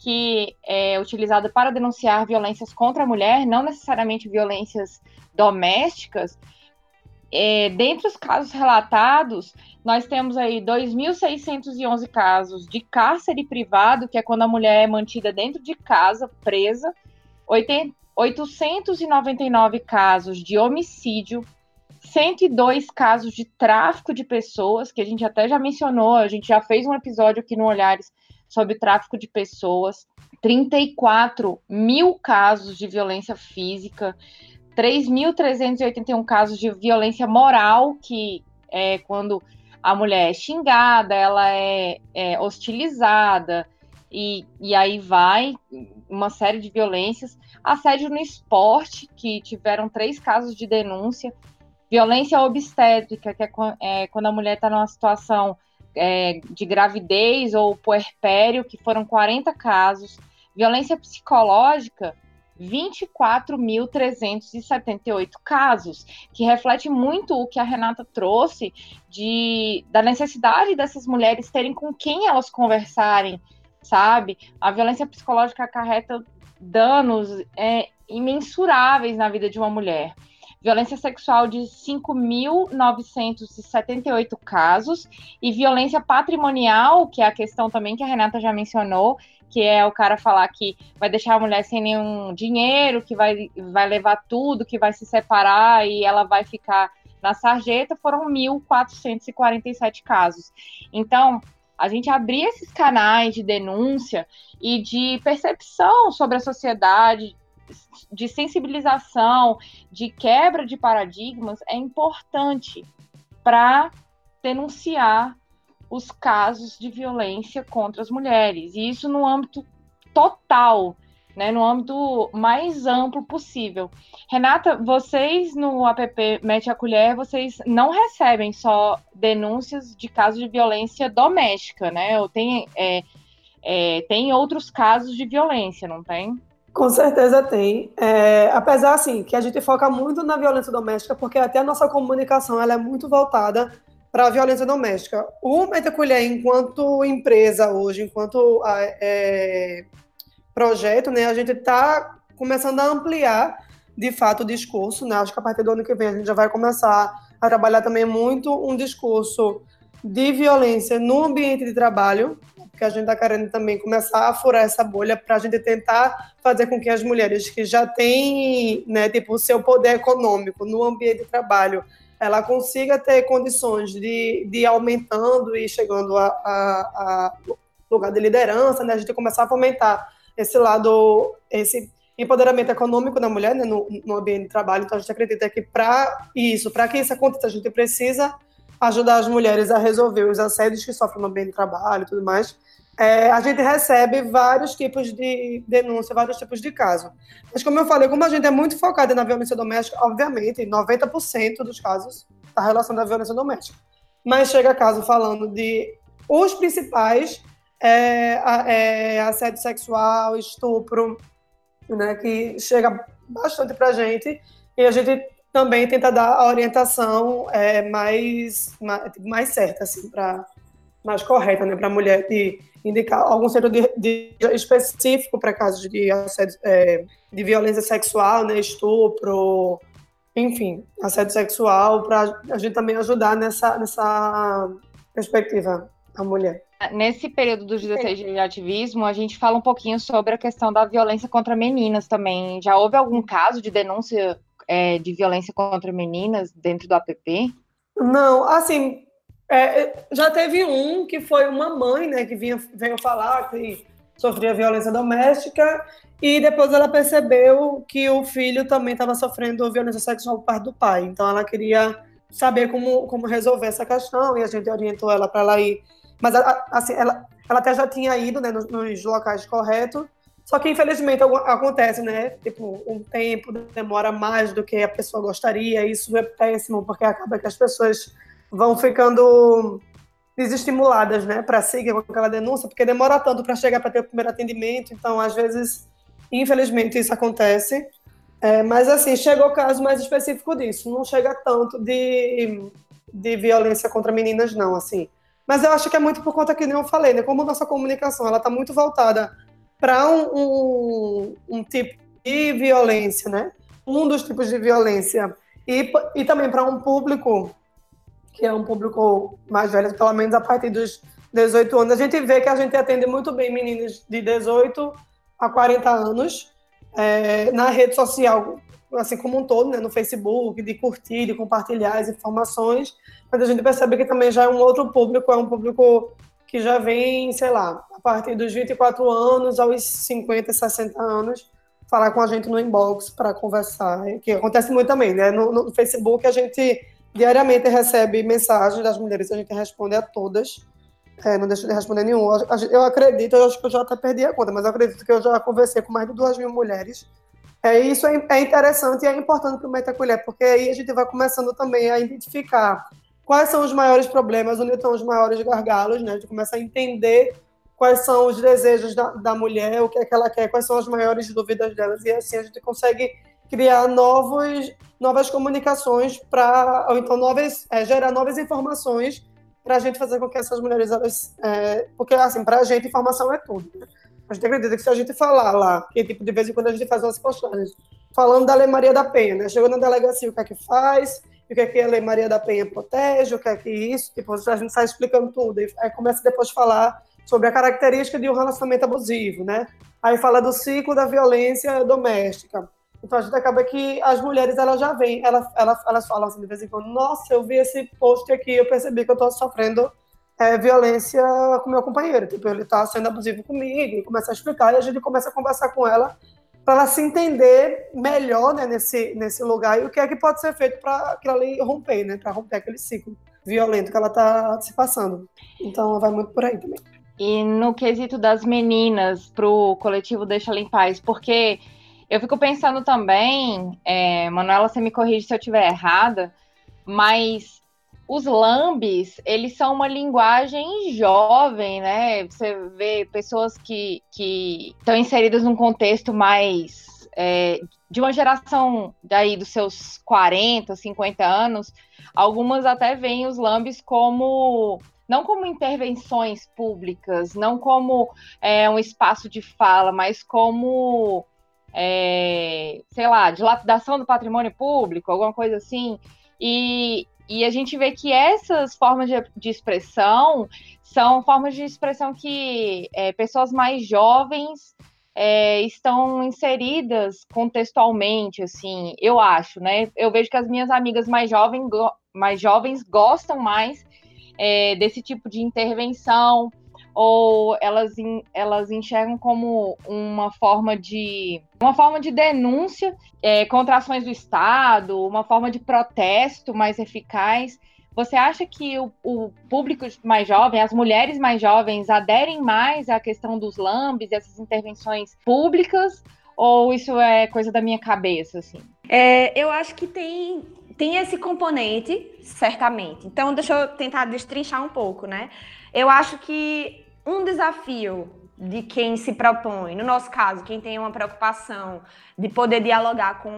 que é utilizado para denunciar violências contra a mulher, não necessariamente violências domésticas, é, dentre os casos relatados, nós temos aí 2.611 casos de cárcere privado, que é quando a mulher é mantida dentro de casa, presa, 899 casos de homicídio, 102 casos de tráfico de pessoas, que a gente até já mencionou, a gente já fez um episódio aqui no Olhares sobre tráfico de pessoas, 34 mil casos de violência física, 3.381 casos de violência moral, que é quando a mulher é xingada, ela é, é hostilizada, e, e aí vai uma série de violências. Assédio no esporte, que tiveram três casos de denúncia. Violência obstétrica, que é, é quando a mulher está numa situação é, de gravidez ou puerpério, que foram 40 casos. Violência psicológica, 24.378 casos, que reflete muito o que a Renata trouxe de, da necessidade dessas mulheres terem com quem elas conversarem, sabe? A violência psicológica acarreta danos é, imensuráveis na vida de uma mulher. Violência sexual de 5.978 casos e violência patrimonial, que é a questão também que a Renata já mencionou, que é o cara falar que vai deixar a mulher sem nenhum dinheiro, que vai, vai levar tudo, que vai se separar e ela vai ficar na sarjeta, foram 1.447 casos. Então, a gente abrir esses canais de denúncia e de percepção sobre a sociedade, de sensibilização, de quebra de paradigmas, é importante para denunciar os casos de violência contra as mulheres. E isso no âmbito total, né, no âmbito mais amplo possível. Renata, vocês no app Mete a Colher, vocês não recebem só denúncias de casos de violência doméstica, né? Ou tem, é, é, tem outros casos de violência, não tem? Com certeza tem. É, apesar, assim, que a gente foca muito na violência doméstica, porque até a nossa comunicação ela é muito voltada para a violência doméstica. O Metacolher, enquanto empresa hoje, enquanto é, projeto, né, a gente está começando a ampliar, de fato, o discurso. Né? Acho que a partir do ano que vem a gente já vai começar a trabalhar também muito um discurso de violência no ambiente de trabalho, que a gente está querendo também começar a furar essa bolha para a gente tentar fazer com que as mulheres que já têm, né, tipo, o seu poder econômico no ambiente de trabalho ela consiga ter condições de, de ir aumentando e chegando a, a, a lugar de liderança, né? A gente começar a fomentar esse lado, esse empoderamento econômico da mulher né? no, no ambiente de trabalho. Então, a gente acredita que para isso, para que isso aconteça, a gente precisa ajudar as mulheres a resolver os assédios que sofrem no ambiente de trabalho e tudo mais. É, a gente recebe vários tipos de denúncia, vários tipos de casos. Mas, como eu falei, como a gente é muito focada na violência doméstica, obviamente, 90% dos casos está relacionado à violência doméstica. Mas chega caso falando de os principais é, é, assédio sexual, estupro, né, que chega bastante para a gente e a gente também tenta dar a orientação é, mais, mais, mais certa, assim, para mais correta, né, para a mulher de indicar algum centro de, de específico para casos de, assédio, é, de violência sexual, né, estupro, enfim, assédio sexual, para a gente também ajudar nessa, nessa perspectiva a mulher. Nesse período dos 16 dias de ativismo, a gente fala um pouquinho sobre a questão da violência contra meninas também. Já houve algum caso de denúncia é, de violência contra meninas dentro do APP? Não, assim, é, já teve um que foi uma mãe, né, que vinha, veio falar que sofria violência doméstica e depois ela percebeu que o filho também estava sofrendo violência sexual por parte do pai. Então ela queria saber como, como resolver essa questão e a gente orientou ela para ela ir. Mas assim, ela, ela até já tinha ido né, nos, nos locais corretos, só que infelizmente acontece, né? Tipo, um tempo demora mais do que a pessoa gostaria. Isso é péssimo porque acaba que as pessoas vão ficando desestimuladas, né, para seguir com aquela denúncia, porque demora tanto para chegar para ter o primeiro atendimento, então às vezes, infelizmente, isso acontece. É, mas assim, chegou o caso mais específico disso, não chega tanto de, de violência contra meninas, não, assim. Mas eu acho que é muito por conta que nem eu falei, né? Como nossa comunicação ela está muito voltada para um, um, um, tipo de violência, né? Um dos tipos de violência e, e também para um público que é um público mais velho, pelo menos a partir dos 18 anos. A gente vê que a gente atende muito bem meninas de 18 a 40 anos é, na rede social, assim como um todo, né, no Facebook, de curtir, de compartilhar as informações, mas a gente percebe que também já é um outro público, é um público que já vem, sei lá, a partir dos 24 anos aos 50, 60 anos, falar com a gente no inbox para conversar, que acontece muito também, né? No, no Facebook a gente Diariamente recebe mensagens das mulheres, a gente responde a todas. É, não deixa de responder nenhum. Eu acredito, eu acho que eu já até perdi a conta, mas eu acredito que eu já conversei com mais de duas mil mulheres. É, isso é, é interessante e é importante para o Metacolher, porque aí a gente vai começando também a identificar quais são os maiores problemas, onde estão os maiores gargalos, né? A gente começa a entender quais são os desejos da, da mulher, o que é que ela quer, quais são as maiores dúvidas delas, e assim a gente consegue criar novos, novas comunicações para, ou então novas, é, gerar novas informações para a gente fazer com que essas mulheres, elas, é, porque assim, para a gente informação é tudo. A gente acredita que se a gente falar lá, que tipo, de vez em quando a gente faz umas postagens, falando da Lei Maria da Penha, né? Chegou na delegacia, o que é que faz, o que é que a Lei Maria da Penha protege, o que é que isso, tipo, a gente sai explicando tudo, e aí começa depois a falar sobre a característica de um relacionamento abusivo, né? Aí fala do ciclo da violência doméstica. Então a gente acaba que as mulheres elas já vêm, elas, elas, elas falam assim de vez em quando, nossa, eu vi esse post aqui, eu percebi que eu estou sofrendo é, violência com meu companheiro, tipo, ele está sendo abusivo comigo, e começa a explicar, e a gente começa a conversar com ela para ela se entender melhor né, nesse, nesse lugar e o que é que pode ser feito para aquilo ali romper, né, para romper aquele ciclo violento que ela está se passando. Então vai muito por aí também. E no quesito das meninas para o coletivo Deixa Ela em Paz, porque eu fico pensando também, é, Manuela, você me corrige se eu estiver errada, mas os lambis, eles são uma linguagem jovem, né? Você vê pessoas que, estão inseridas num contexto mais é, de uma geração daí dos seus 40, 50 anos, algumas até veem os lambis como não como intervenções públicas, não como é, um espaço de fala, mas como é, sei lá, dilapidação do patrimônio público, alguma coisa assim. E, e a gente vê que essas formas de, de expressão são formas de expressão que é, pessoas mais jovens é, estão inseridas contextualmente, assim, eu acho, né? Eu vejo que as minhas amigas mais, jovem, mais jovens gostam mais é, desse tipo de intervenção, ou elas, elas enxergam como uma forma de uma forma de denúncia é, contra ações do Estado, uma forma de protesto mais eficaz. Você acha que o, o, público mais jovem, as mulheres mais jovens, aderem mais à questão dos lambes essas intervenções públicas? Ou isso é coisa da minha cabeça, assim? É, eu acho que tem, tem esse componente, certamente. Então, deixa eu tentar destrinchar um pouco, né? Eu acho que um desafio de quem se propõe, no nosso caso, quem tem uma preocupação de poder dialogar com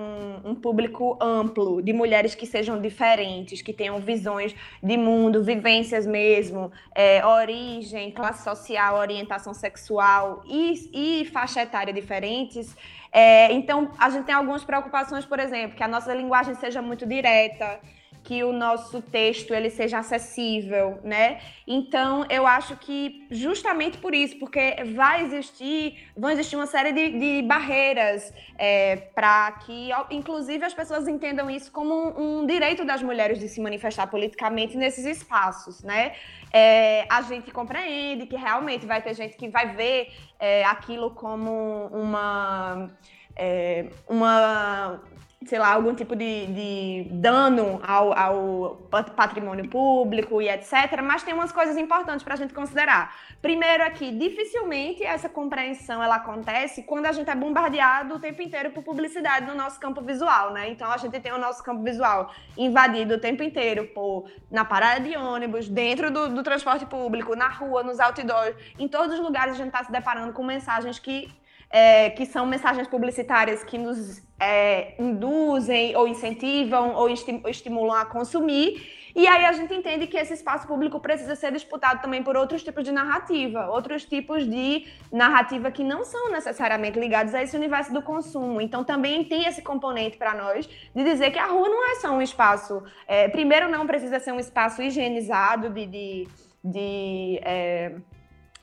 um público amplo, de mulheres que sejam diferentes, que tenham visões de mundo, vivências mesmo, é, origem, classe social, orientação sexual e, e faixa etária diferentes. É, então, a gente tem algumas preocupações, por exemplo, que a nossa linguagem seja muito direta, que o nosso texto ele seja acessível, né? Então eu acho que justamente por isso, porque vai existir, vão existir uma série de, de barreiras é, para que, inclusive, as pessoas entendam isso como um, um, direito das mulheres de se manifestar politicamente nesses espaços, né? É, a gente compreende que realmente vai ter gente que vai ver é, aquilo como uma é, uma sei lá, algum tipo de, de dano ao, ao, patrimônio público e etc. Mas tem umas coisas importantes para a gente considerar. Primeiro é que dificilmente essa compreensão ela acontece quando a gente é bombardeado o tempo inteiro por publicidade no nosso campo visual, né? Então a gente tem o nosso campo visual invadido o tempo inteiro por na parada de ônibus, dentro do, do transporte público, na rua, nos outdoors, em todos os lugares a gente está se deparando com mensagens que é, que são mensagens publicitárias que nos é, induzem ou incentivam ou estimulam a consumir. E aí a gente entende que esse espaço público precisa ser disputado também por outros tipos de narrativa, outros tipos de narrativa que não são necessariamente ligados a esse universo do consumo. Então também tem esse componente para nós de dizer que a rua não é só um espaço. É, primeiro, não precisa ser um espaço higienizado de, de, de é,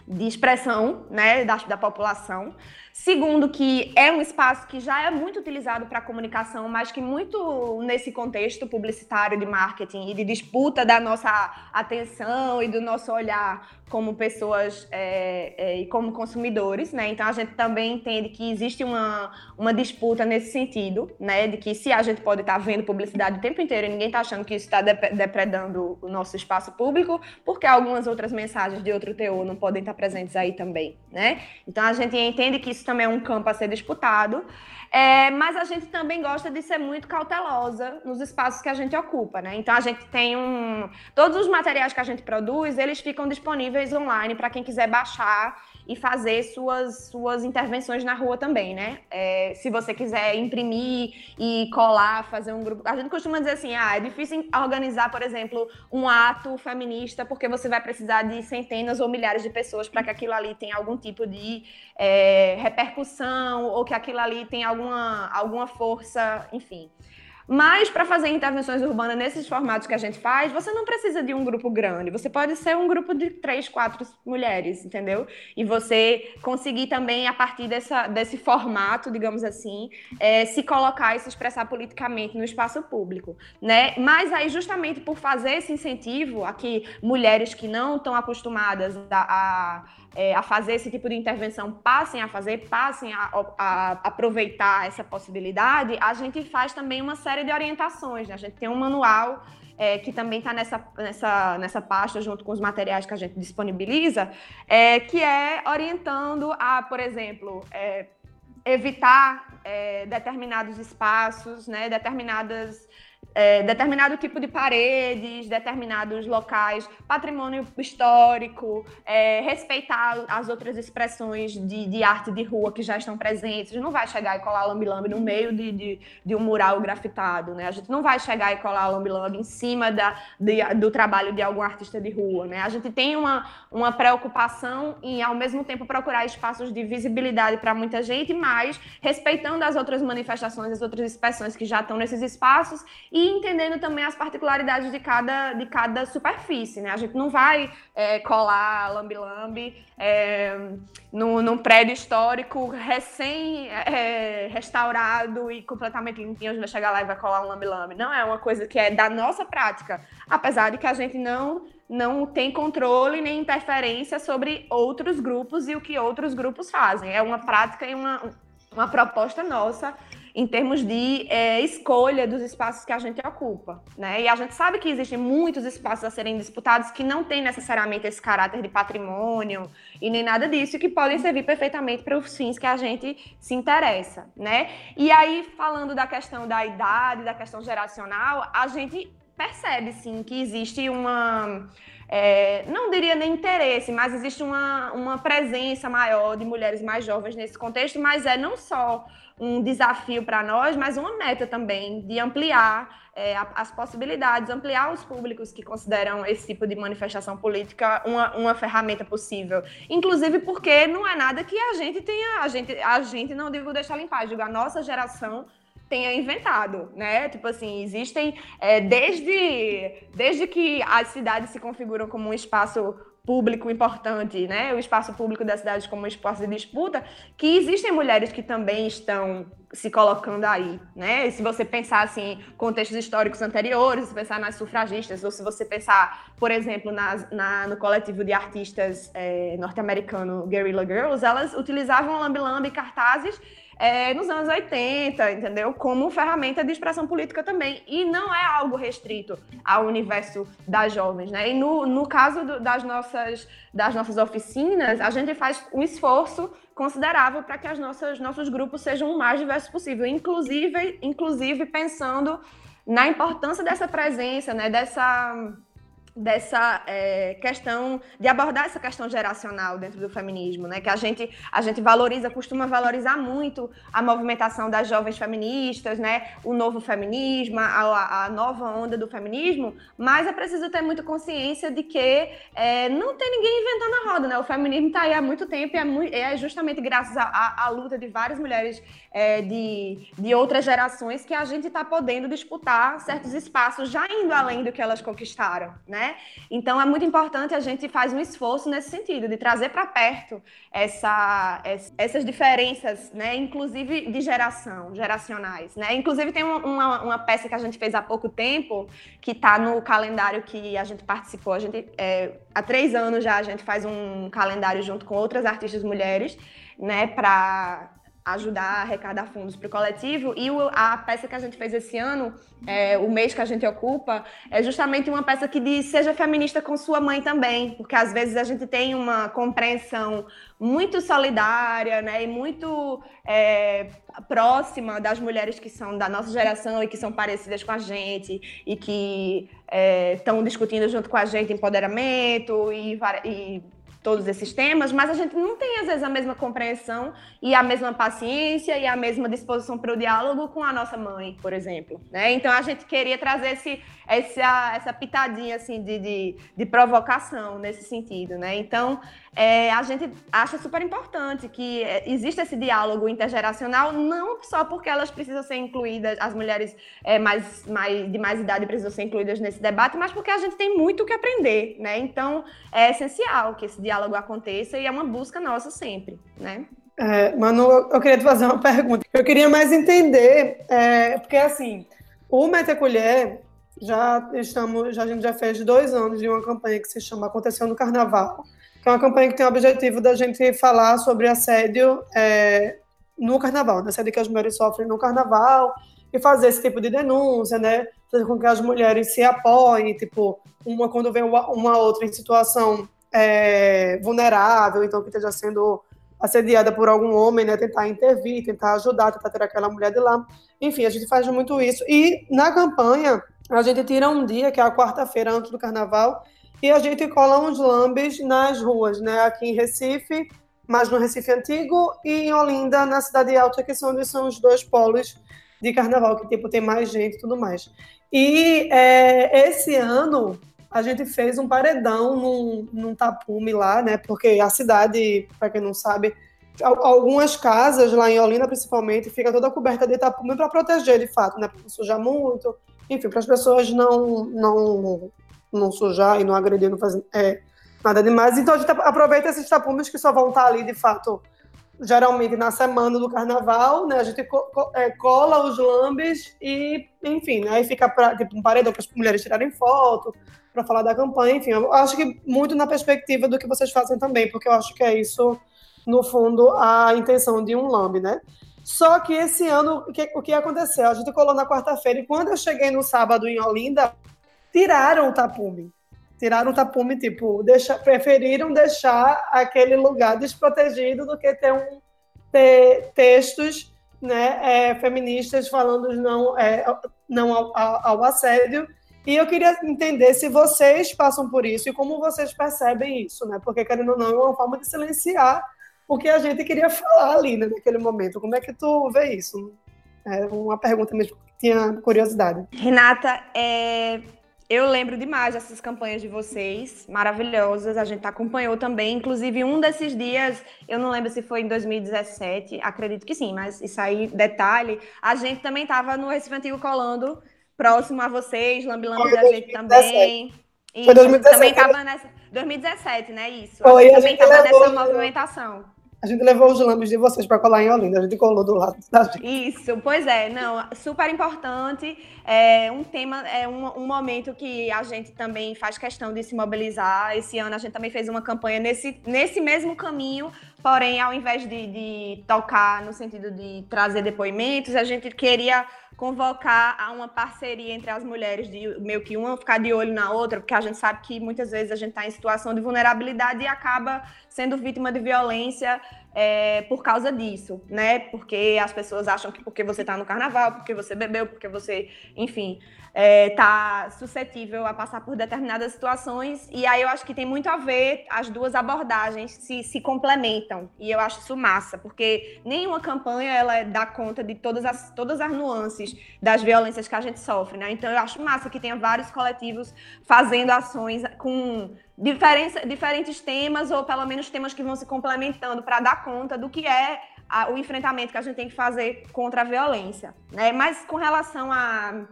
de expressão né, da, da população. Segundo, que é um espaço que já é muito utilizado para comunicação, mas que muito nesse contexto publicitário de marketing e de disputa da nossa atenção e do nosso olhar como pessoas é, é, e como consumidores, né? Então a gente também entende que existe uma, uma disputa nesse sentido, né? De que se a gente pode estar tá vendo publicidade o tempo inteiro e ninguém está achando que isso está depredando o nosso espaço público, porque algumas outras mensagens de outro teor não podem estar presentes aí também, né? Então a gente entende que isso também é um campo a ser disputado. É, mas a gente também gosta de ser muito cautelosa nos espaços que a gente ocupa, né? Então a gente tem um. Todos os materiais que a gente produz, eles ficam disponíveis online para quem quiser baixar e fazer suas, suas intervenções na rua também, né? É, se você quiser imprimir e colar, fazer um grupo. A gente costuma dizer assim: ah, é difícil organizar, por exemplo, um ato feminista, porque você vai precisar de centenas ou milhares de pessoas para que aquilo ali tenha algum tipo de é, repercussão ou que aquilo ali tenha alguma, alguma força, enfim. Mas para fazer intervenções urbanas nesses formatos que a gente faz, você não precisa de um grupo grande. Você pode ser um grupo de três, quatro mulheres, entendeu? E você conseguir também, a partir dessa, desse formato, digamos assim, é, se colocar e se expressar politicamente no espaço público, né? Mas aí, justamente por fazer esse incentivo a que mulheres que não estão acostumadas a, a é, a fazer esse tipo de intervenção passem a fazer, passem a, a, aproveitar essa possibilidade, a gente faz também uma série de orientações. Né? A gente tem um manual é, que também está nessa, nessa, nessa pasta, junto com os materiais que a gente disponibiliza, é, que é orientando a, por exemplo, é, evitar é, determinados espaços, né, determinadas é, determinado tipo de paredes, determinados locais, patrimônio histórico, é, respeitar as outras expressões de, de, arte de rua que já estão presentes. Não vai chegar e colar lambi-lambi no meio de, de, de, um mural grafitado, né? A gente não vai chegar e colar lambi-lambi em cima da, do trabalho de algum artista de rua, né? A gente tem uma, uma preocupação em, ao mesmo tempo, procurar espaços de visibilidade para muita gente, mas respeitando as outras manifestações, as outras expressões que já estão nesses espaços e entendendo também as particularidades de cada, de cada superfície, né? A gente não vai é, colar lambi-lambi é, no, num prédio histórico recém-restaurado é, e completamente limpinho, a gente vai chegar lá e vai colar um lambi-lambi. Não é uma coisa que é da nossa prática, apesar de que a gente não não tem controle nem interferência sobre outros grupos e o que outros grupos fazem. É uma prática e uma, uma proposta nossa em termos de é, escolha dos espaços que a gente ocupa, né? E a gente sabe que existem muitos espaços a serem disputados que não têm necessariamente esse caráter de patrimônio e nem nada disso, que podem servir perfeitamente para os fins que a gente se interessa, né? E aí, falando da questão da idade, da questão geracional, a gente percebe, sim, que existe uma... É, não diria nem interesse, mas existe uma, uma presença maior de mulheres mais jovens nesse contexto, mas é não só um desafio para nós, mas uma meta também de ampliar é, as possibilidades, ampliar os públicos que consideram esse tipo de manifestação política uma, uma ferramenta possível. Inclusive porque não é nada que a gente tenha, a gente, a gente não digo deixar limpar, digo a nossa geração tenha inventado, né? Tipo assim, existem é, desde, desde que as cidades se configuram como um espaço público importante, né, o espaço público da cidade como um espaço de disputa, que existem mulheres que também estão se colocando aí, né? E se você pensar assim, contextos históricos anteriores, se pensar nas sufragistas, ou se você pensar, por exemplo, nas, na, no coletivo de artistas é, norte-americano Guerrilla Girls, elas utilizavam lambi-lambi cartazes é, nos anos 80, entendeu? Como ferramenta de expressão política também. E não é algo restrito ao universo das jovens, né? E no, no caso do, das, nossas, das nossas oficinas, a gente faz um esforço considerável para que as nossas, nossos grupos sejam o mais diversos possível, inclusive, inclusive pensando na importância dessa presença, né? Dessa dessa é, questão de abordar essa questão geracional dentro do feminismo, né? Que a gente a gente valoriza, costuma valorizar muito a movimentação das jovens feministas, né? O novo feminismo, a, a nova onda do feminismo, mas é preciso ter muita consciência de que é, não tem ninguém inventando a roda, né? O feminismo está aí há muito tempo e é, muito, é justamente graças à luta de várias mulheres é, de, de outras gerações que a gente está podendo disputar certos espaços já indo além do que elas conquistaram, né? Então é muito importante a gente faz um esforço nesse sentido de trazer para perto essa, essas diferenças, né? Inclusive de geração, geracionais, né? Inclusive tem uma, uma peça que a gente fez há pouco tempo que está no calendário que a gente participou. A gente é, há três anos já a gente faz um calendário junto com outras artistas mulheres, né? Para ajudar a arrecadar fundos para o coletivo. E o, a peça que a gente fez esse ano, é, o mês que a gente ocupa, é justamente uma peça que diz seja feminista com sua mãe também, porque às vezes a gente tem uma compreensão muito solidária né, e muito é, próxima das mulheres que são da nossa geração e que são parecidas com a gente e que estão é, discutindo junto com a gente empoderamento e, e todos esses temas, mas a gente não tem, às vezes, a mesma compreensão e a mesma paciência e a mesma disposição para o diálogo com a nossa mãe, por exemplo. Né? Então, a gente queria trazer esse, essa, essa pitadinha assim, de, de, de provocação nesse sentido. Né? Então, é, a gente acha super importante que é, exista esse diálogo intergeracional, não só porque elas precisam ser incluídas, as mulheres é, mais, mais, de mais idade precisam ser incluídas nesse debate, mas porque a gente tem muito o que aprender, né? Então, é essencial que esse diálogo aconteça e é uma busca nossa sempre, né? É, Manu, eu queria te fazer uma pergunta. Eu queria mais entender, é, porque assim, o Meta Colher já estamos, já, a gente já fez dois anos de uma campanha que se chama Aconteceu no Carnaval, que é uma campanha que tem o objetivo da gente falar sobre assédio é, no carnaval, né? assédio que as mulheres sofrem no carnaval, e fazer esse tipo de denúncia, né? Fazer com que as mulheres se apoiem, tipo, uma quando uma, uma outra em situação é, vulnerável, então que esteja sendo assediada por algum homem, né? Tentar intervir, tentar ajudar, tentar ter aquela mulher de lá. Enfim, a gente faz muito isso. E na campanha, a gente tira um dia, que é a quarta-feira antes do carnaval, e a gente cola uns lambes nas ruas, né? Aqui em Recife, mas no Recife Antigo, e em Olinda, na Cidade Alta, que são, são os dois polos de carnaval, que tipo, tem mais gente e tudo mais. E é, esse ano a gente fez um paredão num, num tapume lá, né? Porque a cidade, para quem não sabe, algumas casas lá em Olinda, principalmente, fica toda coberta de tapume para proteger, de fato, né? Para sujar muito, enfim, para as pessoas não, não não sujar e não agredir, não fazer é, nada demais. Então a gente aproveita esses tapumes que só vão estar ali, de fato, geralmente na semana do carnaval, né? A gente é, cola os lambes e, enfim, né? aí fica pra, tipo, um paredão para as mulheres tirarem foto, para falar da campanha, enfim. Eu acho que muito na perspectiva do que vocês fazem também, porque eu acho que é isso, no fundo, a intenção de um lambe, né? Só que esse ano, o que, o que aconteceu? A gente colou na quarta-feira e quando eu cheguei no sábado em Olinda, tiraram o tapume. Tiraram o tapume, tipo, deixa, preferiram deixar aquele lugar desprotegido do que ter, um, ter textos né, é, feministas falando não, é, não ao, ao, assédio. E eu queria entender se vocês passam por isso e como vocês percebem isso, né? Porque, querendo ou não, é uma forma de silenciar o que a gente queria falar ali, né, naquele momento. Como é que tu vê isso? É uma pergunta mesmo que tinha curiosidade. Renata, é, eu lembro demais dessas campanhas de vocês, maravilhosas. A gente acompanhou também. Inclusive, um desses dias, eu não lembro se foi em 2017, acredito que sim, mas isso aí, detalhe. A gente também estava no Recife Antigo colando, próximo a vocês, lambi-lambi da gente também. Isso, Foi 2017. Também estava nessa. 2017, né? Isso. Foi, também estava nessa movimentação. A gente levou os lambes de vocês para colar em Olinda, a gente colou do lado da gente. Isso, pois é, não, super importante. É um tema, é um, um, momento que a gente também faz questão de se mobilizar. Esse ano a gente também fez uma campanha nesse, nesse mesmo caminho, porém, ao invés de, de tocar no sentido de trazer depoimentos, a gente queria convocar a uma parceria entre as mulheres, de meio que uma ficar de olho na outra, porque a gente sabe que muitas vezes a gente está em situação de vulnerabilidade e acaba sendo vítima de violência é, por causa disso, né? Porque as pessoas acham que porque você está no carnaval, porque você bebeu, porque você, enfim, está é, tá suscetível a passar por determinadas situações. E aí eu acho que tem muito a ver, as duas abordagens se, se complementam. E eu acho isso massa, porque nenhuma campanha ela dá conta de todas as, todas as nuances das violências que a gente sofre, né? Então eu acho massa que tenha vários coletivos fazendo ações com diferentes, diferentes temas, ou pelo menos temas que vão se complementando para dar conta do que é o enfrentamento que a gente tem que fazer contra a violência. Né? Mas com relação a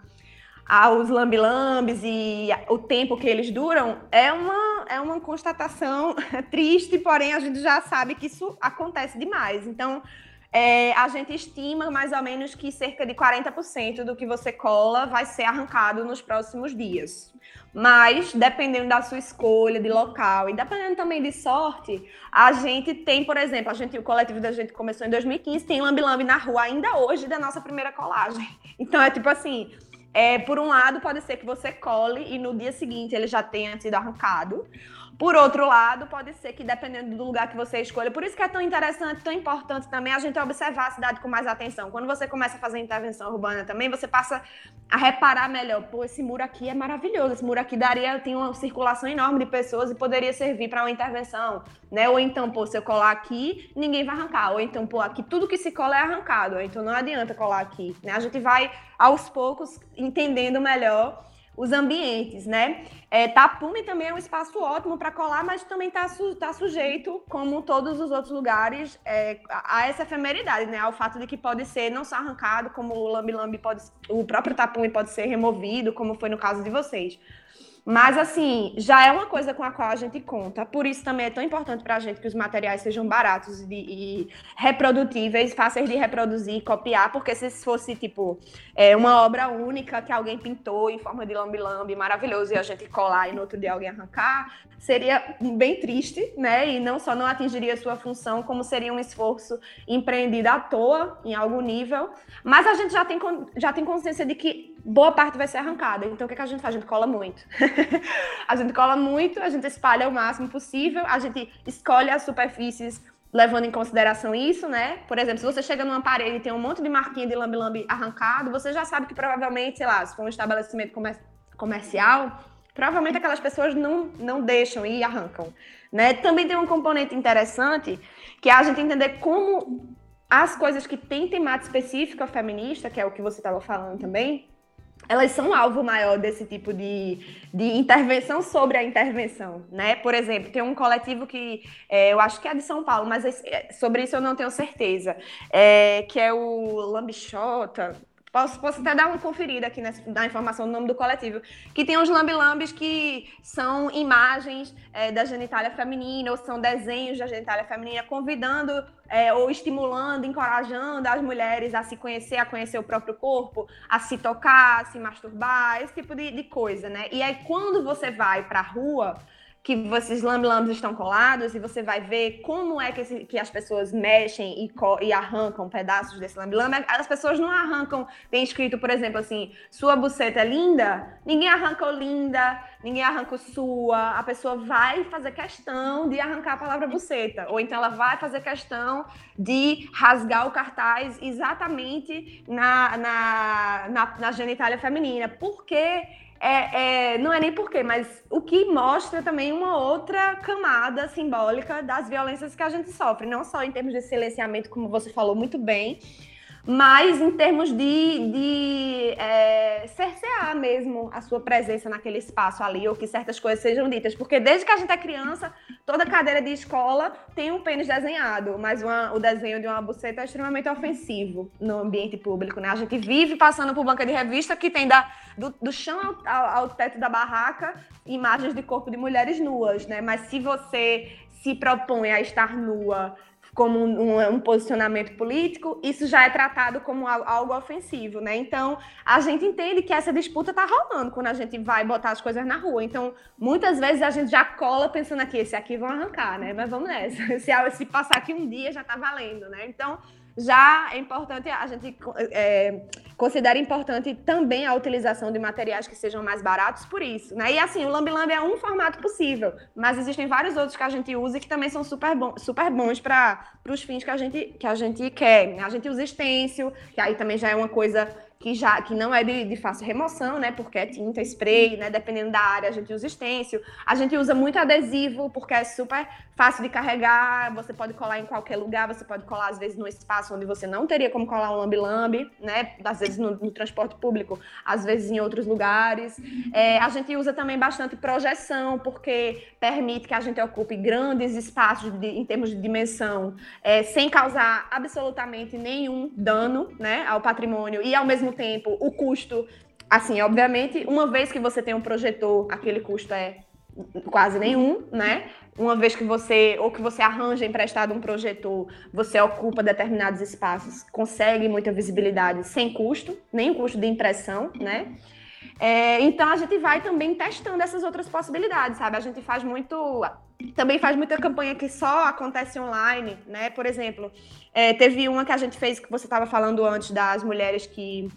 aos lambilambes e o tempo que eles duram, é uma, é uma constatação triste, porém a gente já sabe que isso acontece demais. Então, é, a gente estima mais ou menos que cerca de 40% do que você cola vai ser arrancado nos próximos dias. Mas, dependendo da sua escolha de local e dependendo também de sorte, a gente tem, por exemplo, a gente, o coletivo da gente começou em 2015, tem lambi-lambi na rua ainda hoje da nossa primeira colagem. Então, é tipo assim, é, por um lado, pode ser que você cole e no dia seguinte ele já tenha sido arrancado. Por outro lado, pode ser que dependendo do lugar que você escolha, por isso que é tão interessante, tão importante também a gente observar a cidade com mais atenção. Quando você começa a fazer intervenção urbana também, você passa a reparar melhor, pô, esse muro aqui é maravilhoso, esse muro aqui daria, tem uma circulação enorme de pessoas e poderia servir para uma intervenção, né? Ou então, pô, se eu colar aqui, ninguém vai arrancar. Ou então, pô, aqui tudo que se cola é arrancado, então não adianta colar aqui, né? A gente vai aos poucos entendendo melhor os ambientes, né? É, Tapume também é um espaço ótimo para colar, mas também está su tá sujeito, como todos os outros lugares, é, a, essa efemeridade, né? Ao fato de que pode ser não só arrancado, como o lambi-lambi pode, o próprio tapume pode ser removido, como foi no caso de vocês. Mas, assim, já é uma coisa com a qual a gente conta. Por isso também é tão importante para a gente que os materiais sejam baratos e, reprodutíveis, fáceis de reproduzir e copiar, porque se fosse, tipo, é, uma obra única que alguém pintou em forma de lambi-lambi maravilhoso e a gente colar e no outro dia alguém arrancar, seria bem triste, né? E não só não atingiria sua função, como seria um esforço empreendido à toa, em algum nível. Mas a gente já tem, já tem consciência de que boa parte vai ser arrancada. Então, o que, é que a gente faz? A gente cola muito. a gente cola muito, a gente espalha o máximo possível, a gente escolhe as superfícies levando em consideração isso, né? Por exemplo, se você chega numa parede e tem um monte de marquinha de lambi-lambi arrancado, você já sabe que provavelmente, sei lá, se for um estabelecimento comer comercial, provavelmente aquelas pessoas não, não deixam e arrancam, né? Também tem um componente interessante que é a gente entender como as coisas que têm temática específica feminista, que é o que você estava falando também, elas são alvo maior desse tipo de, de intervenção sobre a intervenção, né? Por exemplo, tem um coletivo que é, eu acho que é de São Paulo, mas é, sobre isso eu não tenho certeza, é, que é o Lambichota, Posso, posso até dar uma conferida aqui nessa, na informação do nome do coletivo, que tem os lambilambes que são imagens é, da genitália feminina, ou são desenhos da genitália feminina, convidando é, ou estimulando, encorajando as mulheres a se conhecer, a conhecer o próprio corpo, a se tocar, a se masturbar, esse tipo de, de coisa, né? E aí, quando você vai para a rua, que esses lamb estão colados e você vai ver como é que, esse, que as pessoas mexem e, e arrancam pedaços desse lamb As pessoas não arrancam, tem escrito, por exemplo, assim, sua buceta é linda, ninguém arranca o linda, ninguém arranca o sua, a pessoa vai fazer questão de arrancar a palavra buceta, ou então ela vai fazer questão de rasgar o cartaz exatamente na, na, na, na genitália feminina, porque é, é, não é nem porquê, mas o que mostra também uma outra camada simbólica das violências que a gente sofre, não só em termos de silenciamento, como você falou muito bem, mas em termos de, de é, cercear mesmo a sua presença naquele espaço ali, ou que certas coisas sejam ditas. Porque desde que a gente é criança, toda cadeira de escola tem um pênis desenhado, mas uma, o desenho de uma buceta é extremamente ofensivo no ambiente público, né? A gente vive passando por banca de revista que tem da, do, do chão ao, ao, ao teto da barraca imagens de corpo de mulheres nuas, né? Mas se você se propõe a estar nua como um, um, posicionamento político, isso já é tratado como algo ofensivo, né? Então, a gente entende que essa disputa está rolando quando a gente vai botar as coisas na rua. Então, muitas vezes a gente já cola pensando aqui, esse aqui vão arrancar, né? Mas vamos nessa. Se, se passar aqui um dia, já está valendo, né? Então, já é importante, a gente é, considera importante também a utilização de materiais que sejam mais baratos por isso, né? E assim, o Lambi Lambi é um formato possível, mas existem vários outros que a gente usa e que também são super, bom, super bons para os fins que a, gente, que a gente quer. A gente usa stencil, que aí também já é uma coisa que já que não é de, de, fácil remoção, né? Porque é tinta, spray, né? Dependendo da área, a gente usa stencil. A gente usa muito adesivo, porque é super fácil de carregar. Você pode colar em qualquer lugar, você pode colar, às vezes, no espaço onde você não teria como colar um lambi-lambi, né? Às vezes no, no, transporte público, às vezes em outros lugares. É, a gente usa também bastante projeção, porque permite que a gente ocupe grandes espaços de, em termos de dimensão, é, sem causar absolutamente nenhum dano né, ao patrimônio e, ao mesmo mesmo tempo, o custo, assim, obviamente, uma vez que você tem um projetor, aquele custo é quase nenhum, né? Uma vez que você, ou que você arranja emprestado um projetor, você ocupa determinados espaços, consegue muita visibilidade sem custo, nem custo de impressão, né? É, então a gente vai também testando essas outras possibilidades, sabe? A gente faz muito, também faz muita campanha que só acontece online, né? Por exemplo, é, teve uma que a gente fez que você estava falando antes das mulheres que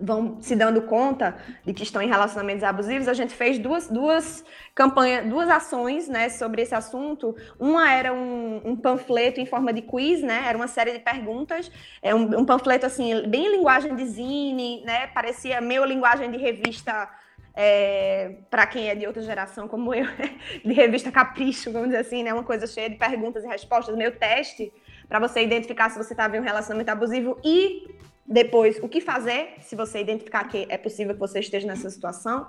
vão se dando conta de que estão em relacionamentos abusivos, a gente fez duas, duas campanhas, duas ações né, sobre esse assunto. Uma era um, um, panfleto em forma de quiz, né? Era uma série de perguntas, é um, um panfleto assim, bem em linguagem de zine, né? Parecia meio linguagem de revista. É, para quem é de outra geração como eu, de revista Capricho, vamos dizer assim, né? Uma coisa cheia de perguntas e respostas, meio teste, para você identificar se você estava em um relacionamento abusivo e depois, o que fazer se você identificar que é possível que você esteja nessa situação.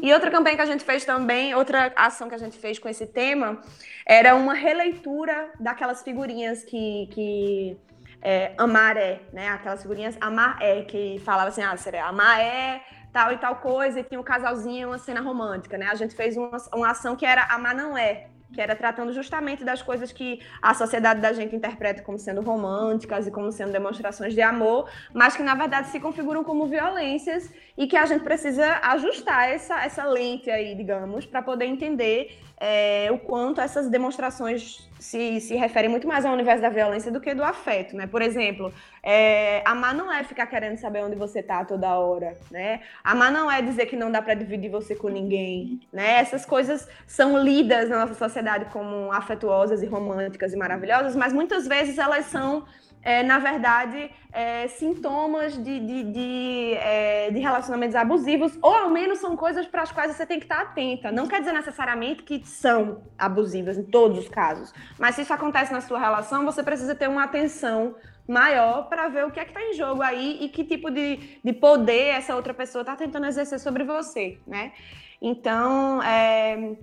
E outra campanha que a gente fez também, outra ação que a gente fez com esse tema, era uma releitura daquelas figurinhas que, que é, amar é, né? Aquelas figurinhas amar é, que falava assim, ah, seria amar é tal e tal coisa, e tinha um casalzinho, uma cena romântica, né? A gente fez uma, uma ação que era amar não é, que era tratando justamente das coisas que a sociedade da gente interpreta como sendo românticas e como sendo demonstrações de amor, mas que na verdade se configuram como violências e que a gente precisa ajustar essa, essa lente aí, digamos, para poder entender é, o quanto essas demonstrações se, se referem muito mais ao universo da violência do que do afeto, né? Por exemplo, é, amar não é ficar querendo saber onde você tá toda hora, né? Amar não é dizer que não dá para dividir você com ninguém, né? Essas coisas são lidas na nossa sociedade como afetuosas e românticas e maravilhosas, mas muitas vezes elas são é, na verdade, é, sintomas de, de, de, é, de, relacionamentos abusivos, ou ao menos são coisas para as quais você tem que estar atenta. Não quer dizer necessariamente que são abusivas em todos os casos, mas se isso acontece na sua relação, você precisa ter uma atenção maior para ver o que é que está em jogo aí e que tipo de, de poder essa outra pessoa está tentando exercer sobre você, né? Então, é,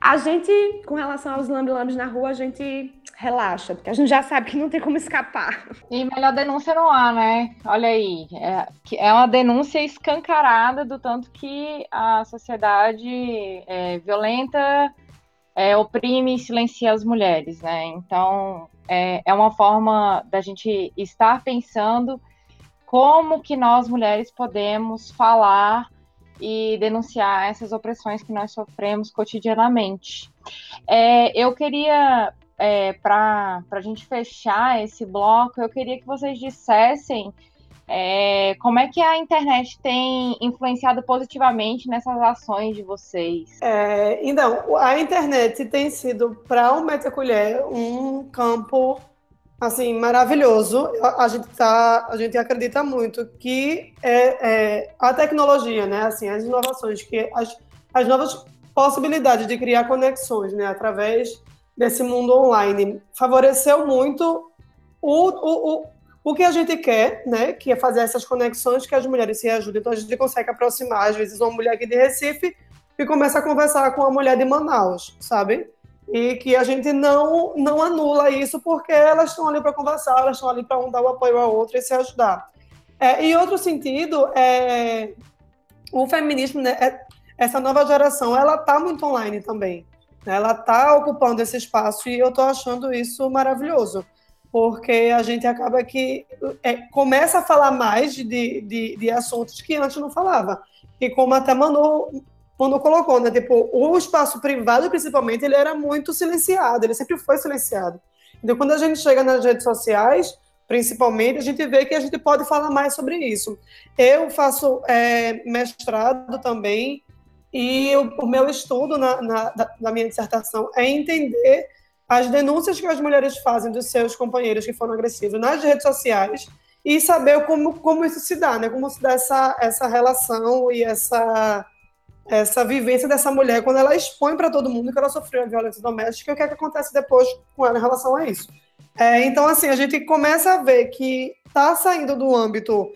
a gente, com relação aos lambi-lambis na rua, a gente relaxa, porque a gente já sabe que não tem como escapar. E melhor denúncia não há, né? Olha aí, é, é uma denúncia escancarada do tanto que a sociedade é, violenta, é, oprime e silencia as mulheres, né? Então, é, é uma forma da gente estar pensando como que nós mulheres podemos falar e denunciar essas opressões que nós sofremos cotidianamente. É, eu queria, é, para a gente fechar esse bloco, eu queria que vocês dissessem é, como é que a internet tem influenciado positivamente nessas ações de vocês? É, então, a internet tem sido, para o Metacolher, um campo assim, maravilhoso. A, a, gente tá, a gente acredita muito que é, é, a tecnologia, né, assim, as inovações, que as, as novas possibilidades de criar conexões, né, através desse mundo online, favoreceu muito o, o, o O que a gente quer, né, que é fazer essas conexões que as mulheres se ajudem. Então a gente consegue aproximar, às vezes, uma mulher aqui de Recife e começa a conversar com uma mulher de Manaus, sabe? E que a gente não, não anula isso porque elas estão ali para conversar, elas estão ali para um dar o apoio à outra e se ajudar. É, em outro sentido, é, o feminismo, né, é, essa nova geração, ela está muito online também. Ela está ocupando esse espaço e eu estou achando isso maravilhoso, porque a gente acaba que é, começa a falar mais de, de, de, assuntos que antes não falava. E como até Manu, Manu colocou, né? Tipo, o espaço privado, principalmente, ele era muito silenciado, ele sempre foi silenciado. Então, quando a gente chega nas redes sociais, principalmente, a gente vê que a gente pode falar mais sobre isso. Eu faço é, mestrado também, e o, o meu estudo na, na, na, minha dissertação é entender as denúncias que as mulheres fazem dos seus companheiros que foram agressivos nas redes sociais e saber como, como isso se dá, né? Como se dá essa, essa relação e essa, essa vivência dessa mulher quando ela expõe para todo mundo que ela sofreu violência doméstica e o que, é que acontece depois com ela em relação a isso. É, então, assim, a gente começa a ver que está saindo do âmbito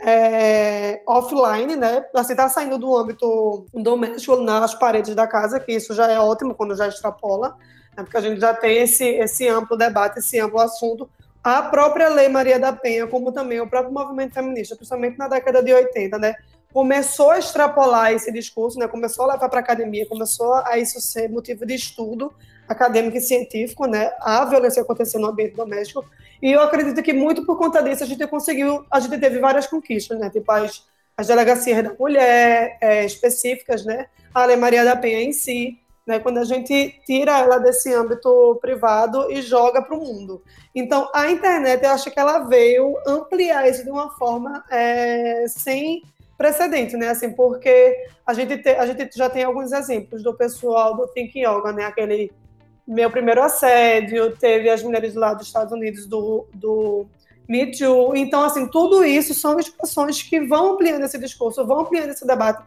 é, offline, né? Assim, está saindo do âmbito doméstico nas paredes da casa, que isso já é ótimo quando já extrapola, né? porque a gente já tem esse, esse amplo debate, esse amplo assunto. A própria Lei Maria da Penha, como também o próprio movimento feminista, principalmente na década de 80, né? Começou a extrapolar esse discurso, né? Começou a levar para academia, começou a isso ser motivo de estudo acadêmico e científico, né, a violência acontecendo no ambiente doméstico. E eu acredito que muito por conta disso a gente conseguiu, a gente teve várias conquistas, né, tipo as, as delegacias da mulher é, específicas, né, a Lei Maria da Penha em si, né, quando a gente tira ela desse âmbito privado e joga para o mundo. Então, a internet, eu acho que ela veio ampliar isso de uma forma é, sem precedente, né? Assim, porque a gente, te, a gente já tem alguns exemplos do pessoal do Think Yoga, né? Aquele meu primeiro assédio, teve as mulheres lá dos Estados Unidos do, do Me Too. Então, assim, tudo isso são expressões que vão ampliando esse discurso, vão ampliando esse debate.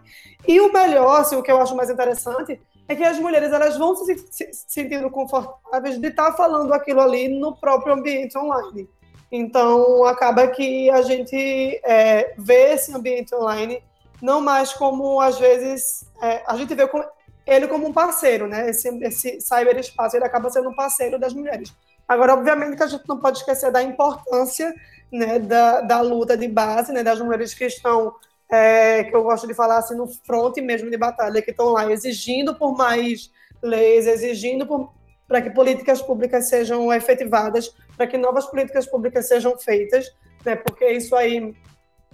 E o melhor, assim, o que eu acho mais interessante, é que as mulheres elas vão se, se sentindo confortáveis de estar falando aquilo ali no próprio ambiente online. Então, acaba que a gente é, vê esse ambiente online não mais como, às vezes, é, a gente vê como, ele como um parceiro, né? Esse, esse cyberespaço, ele acaba sendo um parceiro das mulheres. Agora, obviamente que a gente não pode esquecer da importância né, da, da luta de base, né, das mulheres que estão, é, que eu gosto de falar assim, no front mesmo de batalha, que estão lá exigindo por mais leis, exigindo para que políticas públicas sejam efetivadas, para que novas políticas públicas sejam feitas, né, porque isso aí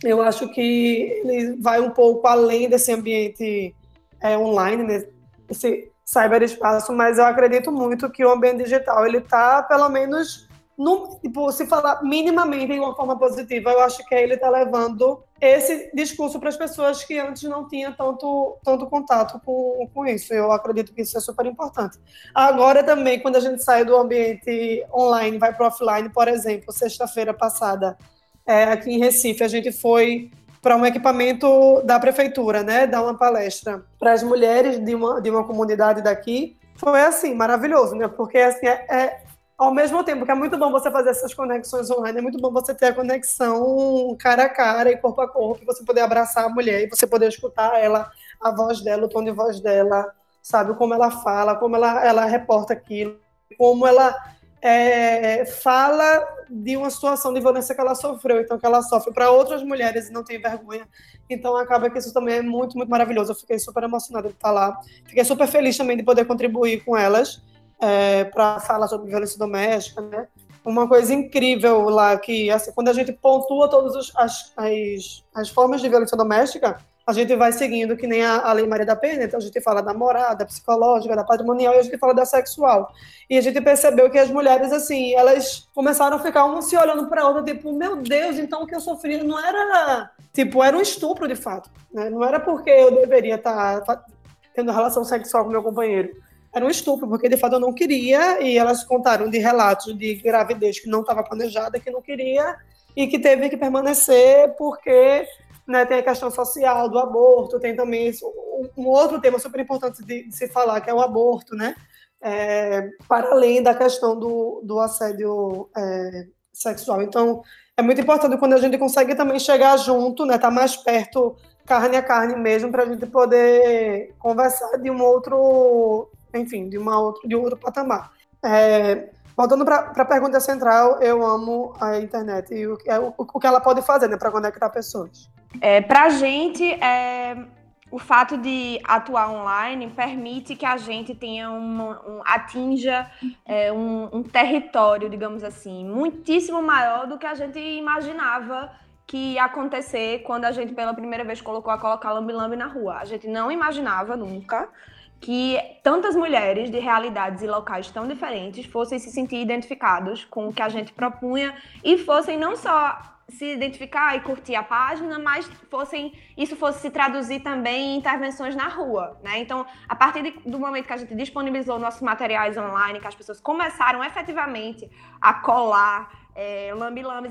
eu acho que ele vai um pouco além desse ambiente é, online, né, esse cyberespaço, mas eu acredito muito que o ambiente digital ele está pelo menos no, tipo, se falar minimamente de uma forma positiva, eu acho que ele está levando esse discurso para as pessoas que antes não tinham tanto, tanto contato com, com isso. Eu acredito que isso é super importante. Agora também, quando a gente sai do ambiente online, vai para offline, por exemplo, sexta-feira passada, é, aqui em Recife, a gente foi para um equipamento da prefeitura, né, dar uma palestra para as mulheres de uma, de uma comunidade daqui. Foi assim, maravilhoso, né? Porque assim, é, é, ao mesmo tempo que é muito bom você fazer essas conexões online, é muito bom você ter a conexão cara a cara e corpo a corpo, você poder abraçar a mulher e você poder escutar ela, a voz dela, o tom de voz dela, sabe como ela fala, como ela, ela reporta aquilo, como ela é, fala de uma situação de violência que ela sofreu, então que ela sofre para outras mulheres e não tem vergonha. Então acaba que isso também é muito, muito maravilhoso. Eu fiquei super emocionada de estar lá. Fiquei super feliz também de poder contribuir com elas é, para falar sobre violência doméstica, né? Uma coisa incrível lá que, assim, quando a gente pontua todas as, as, as formas de violência doméstica, a gente vai seguindo, que nem a, a Lei Maria da Penha, então a gente fala da moral, da psicológica, da patrimonial, e a gente fala da sexual. E a gente percebeu que as mulheres, assim, elas começaram a ficar uma se olhando para a outra, tipo, meu Deus, então o que eu sofri não era, tipo, era um estupro de fato, né? Não era porque eu deveria estar tá, tendo relação sexual com meu companheiro. Era um estupro, porque de fato eu não queria, e elas contaram de relatos de gravidez que não estava planejada, que não queria, e que teve que permanecer porque né, tem a questão social do aborto, tem também um outro tema super importante de, de, se falar, que é o aborto, né? É, para além da questão do, do assédio é, sexual. Então, é muito importante quando a gente consegue também chegar junto, né? Tá mais perto, carne a carne mesmo, para a gente poder conversar de um outro, enfim, de, uma outro, de um outro patamar. É, voltando para a pergunta central, eu amo a internet e o, é, o, o que ela pode fazer né, para conectar pessoas. É, para a gente, é, o fato de atuar online permite que a gente tenha uma, um, atinja é, um, um, território, digamos assim, muitíssimo maior do que a gente imaginava que ia acontecer quando a gente pela primeira vez colocou a colocar lambi-lambi na rua. A gente não imaginava nunca que tantas mulheres de realidades e locais tão diferentes fossem se sentir identificados com o que a gente propunha e fossem não só se identificar e curtir a página, mas fossem isso fosse se traduzir também em intervenções na rua, né? Então, a partir de, do momento que a gente disponibilizou nossos materiais online, que as pessoas começaram efetivamente a colar é,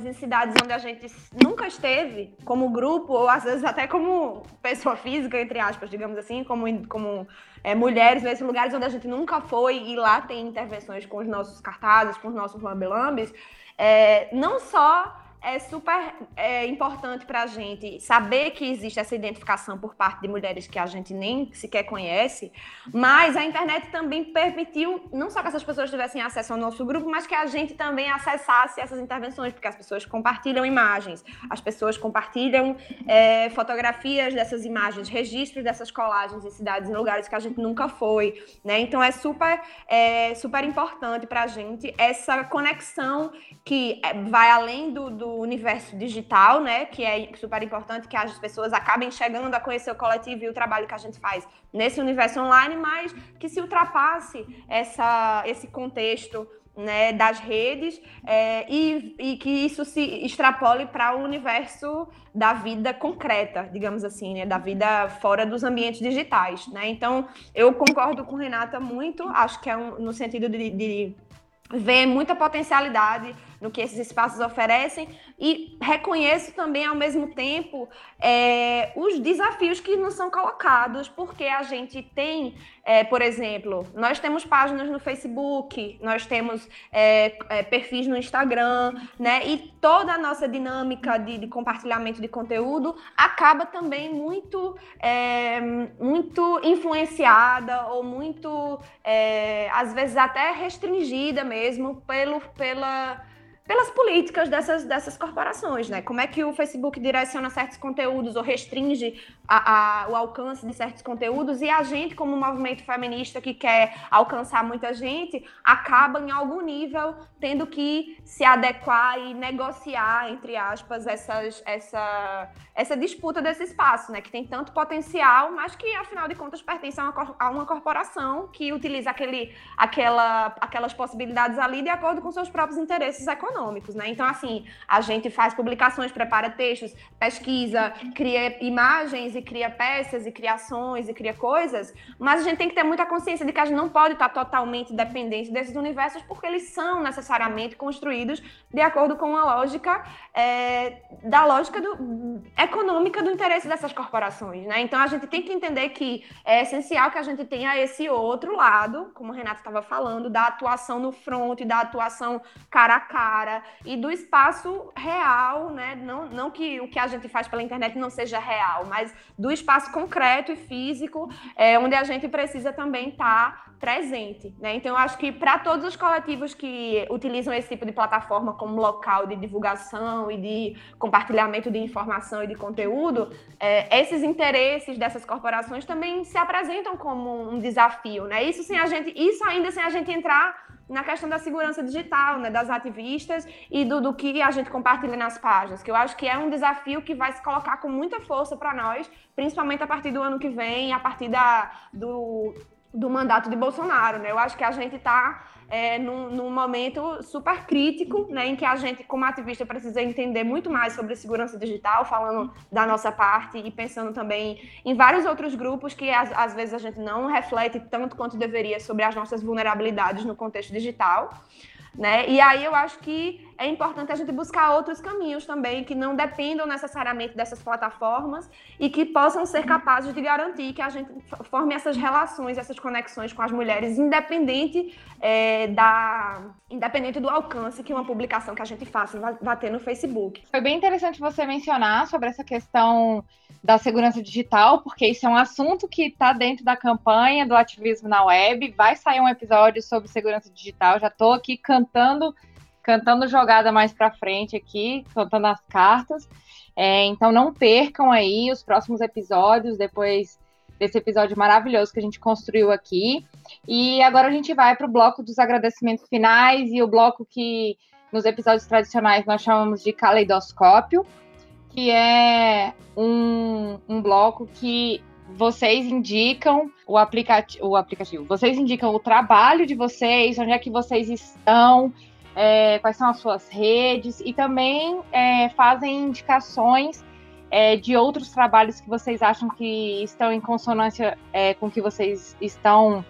em cidades onde a gente nunca esteve, como grupo, ou às vezes até como pessoa física, entre aspas, digamos assim, como, como é, mulheres nesses lugares onde a gente nunca foi, e lá tem intervenções com os nossos cartazes, com os nossos lambi-lambis, é, não só é super é, importante para a gente saber que existe essa identificação por parte de mulheres que a gente nem sequer conhece, mas a internet também permitiu não só que essas pessoas tivessem acesso ao nosso grupo, mas que a gente também acessasse essas intervenções, porque as pessoas compartilham imagens, as pessoas compartilham é, fotografias dessas imagens, registros dessas colagens em cidades, em lugares que a gente nunca foi, né? Então é super, é, super importante para a gente essa conexão que é, vai além do, do universo digital, né, que é super importante que as pessoas acabem chegando a conhecer o coletivo e o trabalho que a gente faz nesse universo online, mas que se ultrapasse essa, esse contexto né, das redes é, e, e, que isso se extrapole para o universo da vida concreta, digamos assim, né, da vida fora dos ambientes digitais. Né? Então, eu concordo com Renata muito, acho que é um, no sentido de, de ver muita potencialidade no que esses espaços oferecem e reconheço também ao mesmo tempo é, os desafios que nos são colocados, porque a gente tem, é, por exemplo, nós temos páginas no Facebook, nós temos é, é perfis no Instagram, né? E toda a nossa dinâmica de, de compartilhamento de conteúdo acaba também muito, é, muito influenciada ou muito, é, às vezes até restringida mesmo pelo, pela pelas políticas dessas, dessas corporações, né? Como é que o Facebook direciona certos conteúdos ou restringe a, a, o alcance de certos conteúdos e a gente, como movimento feminista que quer alcançar muita gente, acaba em algum nível tendo que se adequar e negociar, entre aspas, essas, essa, essa disputa desse espaço, né? Que tem tanto potencial, mas que, afinal de contas, pertence a uma, a uma corporação que utiliza aquele, aquela, aquelas possibilidades ali de acordo com seus próprios interesses econômicos econômicos, né? Então, assim, a gente faz publicações, prepara textos, pesquisa, cria imagens e cria peças e criações e cria coisas, mas a gente tem que ter muita consciência de que a gente não pode estar totalmente dependente desses universos porque eles são necessariamente construídos de acordo com a lógica é, da lógica do, econômica do interesse dessas corporações, né? Então, a gente tem que entender que é essencial que a gente tenha esse outro lado, como o Renato estava falando, da atuação no front, da atuação cara a cara, e do espaço real, né? Não, não que o que a gente faz pela internet não seja real, mas do espaço concreto e físico, é, onde a gente precisa também estar tá presente, né? Então, eu acho que para todos os coletivos que utilizam esse tipo de plataforma como local de divulgação e de compartilhamento de informação e de conteúdo, é, esses interesses dessas corporações também se apresentam como um desafio, né? Isso sem a gente, isso ainda sem a gente entrar na questão da segurança digital, né, das ativistas e do, do que a gente compartilha nas páginas, que eu acho que é um desafio que vai se colocar com muita força para nós, principalmente a partir do ano que vem, a partir da, do, do mandato de Bolsonaro. Né? Eu acho que a gente está é, num, num, momento super crítico, né, em que a gente, como ativista, precisa entender muito mais sobre segurança digital, falando da nossa parte e pensando também em vários outros grupos que às, às vezes a gente não reflete tanto quanto deveria sobre as nossas vulnerabilidades no contexto digital. Né? E aí eu acho que é importante a gente buscar outros caminhos também que não dependam necessariamente dessas plataformas e que possam ser capazes de garantir que a gente forme essas relações, essas conexões com as mulheres, independente é, da independente do alcance que uma publicação que a gente faça vai ter no Facebook. Foi bem interessante você mencionar sobre essa questão da segurança digital, porque isso é um assunto que está dentro da campanha do ativismo na web. Vai sair um episódio sobre segurança digital. Já estou aqui cantando, cantando jogada mais para frente aqui, cantando as cartas. É, então não percam aí os próximos episódios depois desse episódio maravilhoso que a gente construiu aqui. E agora a gente vai para o bloco dos agradecimentos finais e o bloco que nos episódios tradicionais nós chamamos de caleidoscópio, que é um, um bloco que vocês indicam o, aplicati o aplicativo, vocês indicam o trabalho de vocês, onde é que vocês estão, é, quais são as suas redes, e também é, fazem indicações é, de outros trabalhos que vocês acham que estão em consonância é, com que vocês estão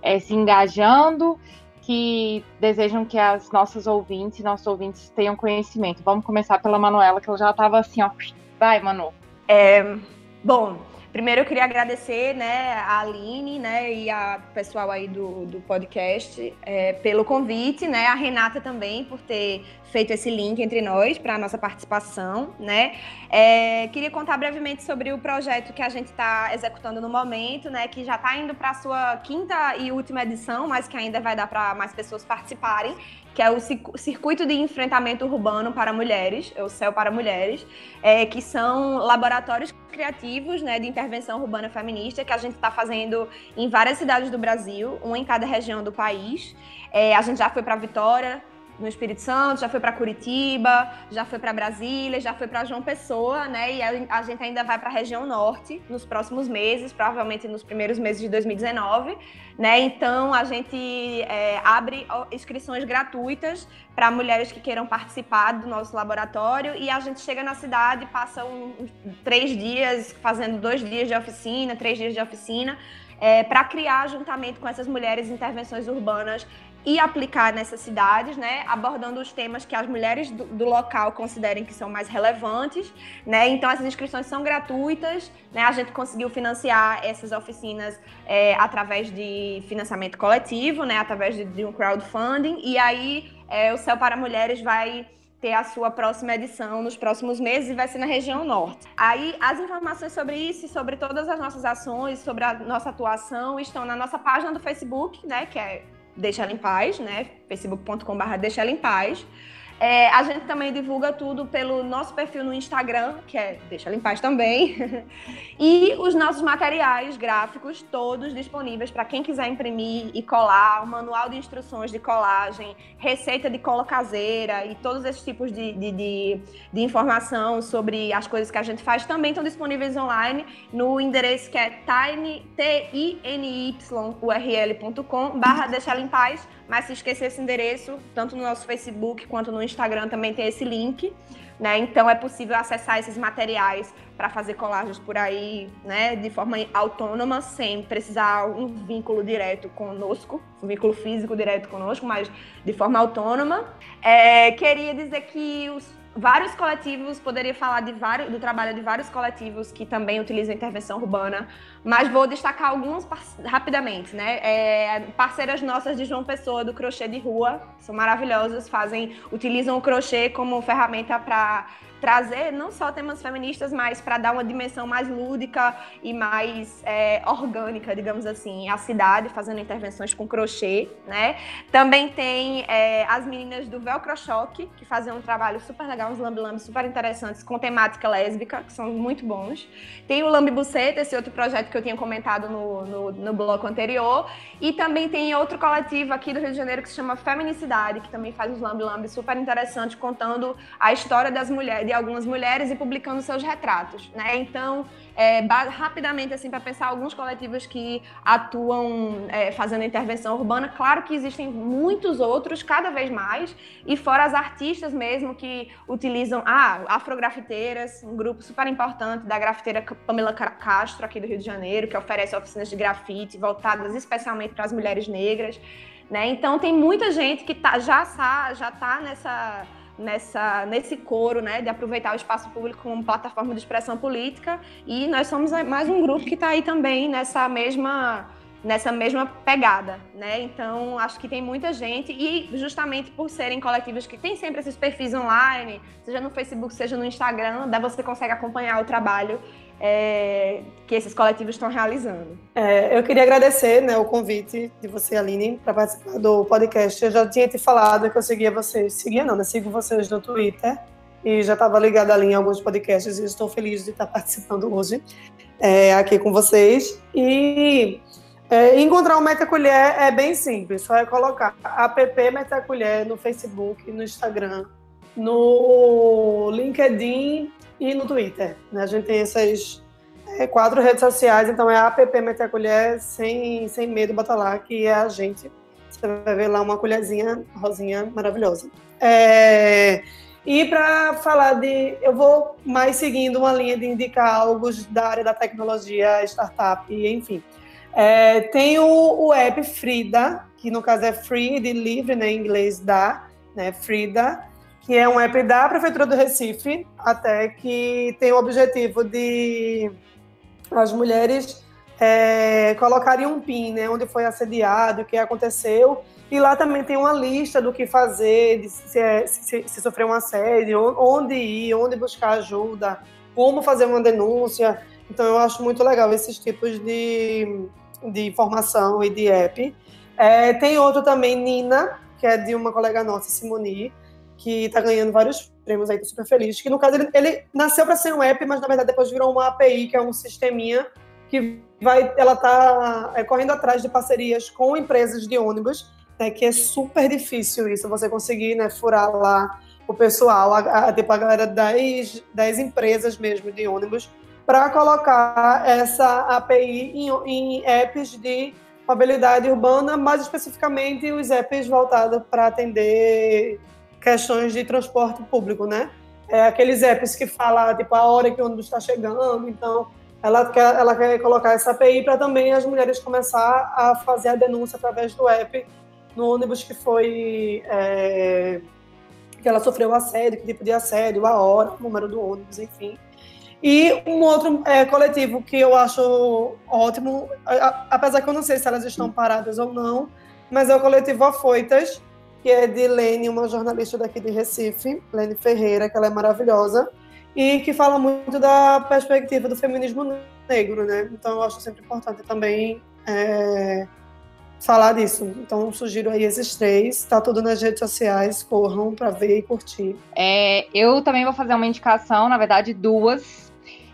é, se engajando, que desejam que as nossas ouvintes nossos ouvintes tenham conhecimento. Vamos começar pela Manuela, que ela já estava assim, ó. Vai, Manu. É, bom, Primeiro eu queria agradecer, né, a Aline, né, e a pessoal aí do, do podcast é, pelo convite, né, a Renata também por ter feito esse link entre nós para a nossa participação, né. É, queria contar brevemente sobre o projeto que a gente está executando no momento, né, que já está indo para a sua quinta e última edição, mas que ainda vai dar para mais pessoas participarem, que é o Circuito de Enfrentamento Urbano para Mulheres, é o CEL para Mulheres, é, que são laboratórios criativos né, de intervenção urbana feminista que a gente está fazendo em várias cidades do Brasil, uma em cada região do país. É, a gente já foi para Vitória, no Espírito Santo, já foi para Curitiba, já foi para Brasília, já foi para João Pessoa, né? E a, gente ainda vai para a região norte nos próximos meses, provavelmente nos primeiros meses de 2019, né? Então a gente é, abre inscrições gratuitas para mulheres que queiram participar do nosso laboratório e a gente chega na cidade, passa um, três dias fazendo dois dias de oficina, três dias de oficina. É, para criar, juntamente com essas mulheres, intervenções urbanas e aplicar nessas cidades, né, abordando os temas que as mulheres do, do, local considerem que são mais relevantes, né, então essas inscrições são gratuitas, né, a gente conseguiu financiar essas oficinas é, através de financiamento coletivo, né, através de, de um crowdfunding, e aí é, o Céu para Mulheres vai ter a sua próxima edição nos próximos meses e vai ser na região norte. Aí as informações sobre isso e sobre todas as nossas ações, sobre a nossa atuação estão na nossa página do Facebook, né, que é Deixa Ela em Paz, né? facebook.com.br Deixa Ela em Paz. É, a gente também divulga tudo pelo nosso perfil no Instagram, que é Deixa Ela em Paz também. e os nossos materiais gráficos, todos disponíveis para quem quiser imprimir e colar, o manual de instruções de colagem, receita de cola caseira e todos esses tipos de, de, de, de informação sobre as coisas que a gente faz também estão disponíveis online no endereço que é tiny, barra Deixa Paz mas se esquecer esse endereço, tanto no nosso Facebook quanto no Instagram também tem esse link. Né? Então é possível acessar esses materiais para fazer colagens por aí, né, de forma autônoma, sem precisar um vínculo direto conosco, um vínculo físico direto conosco, mas de forma autônoma. É, queria dizer que os vários coletivos, poderia falar de vários, do trabalho de vários coletivos que também utilizam intervenção urbana, mas vou destacar alguns rapidamente, né? É, parceiras nossas de João Pessoa do crochê de rua, são maravilhosas, fazem, utilizam o crochê como ferramenta para trazer não só temas feministas, mas para dar uma dimensão mais lúdica e mais é, orgânica, digamos assim, à cidade, fazendo intervenções com crochê, né? Também tem é, as meninas do Velcro Choque, que fazem um trabalho super legal, uns lambi-lambi super interessantes com temática lésbica, que são muito bons. Tem o Lambi Buceta, esse outro projeto que eu tinha comentado no, no, no bloco anterior. E também tem outro coletivo aqui do Rio de Janeiro que se chama Feminicidade, que também faz uns lambi-lambi super interessantes, contando a história das mulheres de algumas mulheres e publicando seus retratos, né? Então, é, rapidamente, assim, para pensar alguns coletivos que atuam é, fazendo intervenção urbana, claro que existem muitos outros, cada vez mais, e fora as artistas mesmo que utilizam, ah, afrografiteiras, um grupo super importante da grafiteira Pamela Castro, aqui do Rio de Janeiro, que oferece oficinas de grafite voltadas especialmente para as mulheres negras, né? Então, tem muita gente que tá, já está já tá nessa nessa, nesse coro, né, de aproveitar o espaço público como plataforma de expressão política. E nós somos mais um grupo que está aí também nessa mesma nessa mesma pegada, né? Então, acho que tem muita gente e justamente por serem coletivos que têm sempre esses perfis online, seja no Facebook, seja no Instagram, daí você consegue acompanhar o trabalho é, que esses coletivos estão realizando. É, eu queria agradecer né, o convite de você, Aline, para participar do podcast. Eu já tinha te falado que eu seguia vocês. Seguia não, né? Sigo vocês no Twitter e já estava ligada ali em alguns podcasts e estou feliz de estar participando hoje é, aqui com vocês. E é, encontrar o Metacolher é bem simples, só é colocar app Metacolher no Facebook, no Instagram, no LinkedIn e no Twitter. Né? A gente tem essas é, quatro redes sociais, então é app Meter a Colher, sem, sem medo, bota lá, que é a gente. Você vai ver lá uma colherzinha rosinha maravilhosa. É, e para falar de. Eu vou mais seguindo uma linha de indicar algo da área da tecnologia, startup, enfim. É, tem o, o app Frida, que no caso é free, de livre, né, em inglês da, né, Frida, que é um app da Prefeitura do Recife, até que tem o objetivo de as mulheres é, colocarem um PIN, né, onde foi assediado, o que aconteceu, e lá também tem uma lista do que fazer, se, é, se, se sofrer um assédio, onde ir, onde buscar ajuda, como fazer uma denúncia. Então, eu acho muito legal esses tipos de, de informação e de app. É, tem outro também, Nina, que é de uma colega nossa, Simoni, que está ganhando vários prêmios aí, tô super feliz. Que no caso ele, ele nasceu para ser um app, mas na verdade depois virou uma API, que é um sisteminha que vai, ela tá é, correndo atrás de parcerias com empresas de ônibus, né, que é super difícil isso, você conseguir, né, furar lá o pessoal, a, a, tipo a galera das, das empresas mesmo de ônibus, para colocar essa API em, em apps de mobilidade urbana, mais especificamente os apps voltados para atender questões de transporte público, né? É aqueles apps que fala tipo a hora que o ônibus está chegando, então ela quer, ela quer colocar essa API para também as mulheres começar a fazer a denúncia através do app no ônibus que foi é, que ela sofreu assédio, que tipo de assédio, a hora, o número do ônibus, enfim. E um outro é, coletivo que eu acho ótimo, apesar que eu não sei se elas estão paradas ou não, mas é o coletivo Afoitas, que é de Lene, uma jornalista daqui de Recife, Lene Ferreira, que ela é maravilhosa, e que fala muito da perspectiva do feminismo negro, né? Então eu acho sempre importante também é, falar disso. Então sugiro aí esses três, tá tudo nas redes sociais, corram para ver e curtir. É, eu também vou fazer uma indicação, na verdade duas.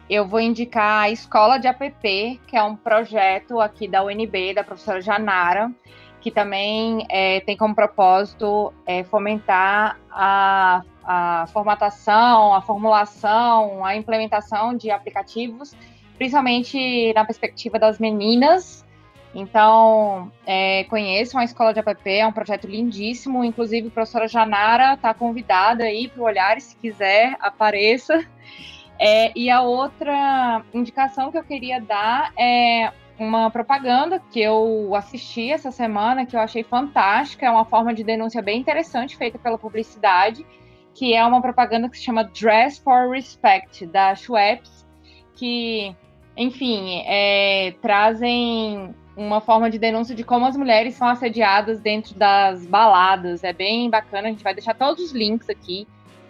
Eu vou indicar a Escola de APP, que é um projeto aqui da UNB, da professora Janara, que também é, tem como propósito é, fomentar a, a formatação, a formulação, a implementação de aplicativos, principalmente na perspectiva das meninas. Então, é, conheçam a Escola de App, é um projeto lindíssimo. Inclusive, a professora Janara está convidada aí para o Olhar, se quiser, apareça. É, e a outra indicação que eu queria dar é uma propaganda que eu assisti essa semana, que eu achei fantástica, é uma forma de denúncia bem interessante feita pela publicidade, que é uma propaganda que se chama Dress for Respect, da Schweppes, que, enfim, é, trazem uma forma de denúncia de como as mulheres são assediadas dentro das baladas. É bem bacana, a gente vai deixar todos os links aqui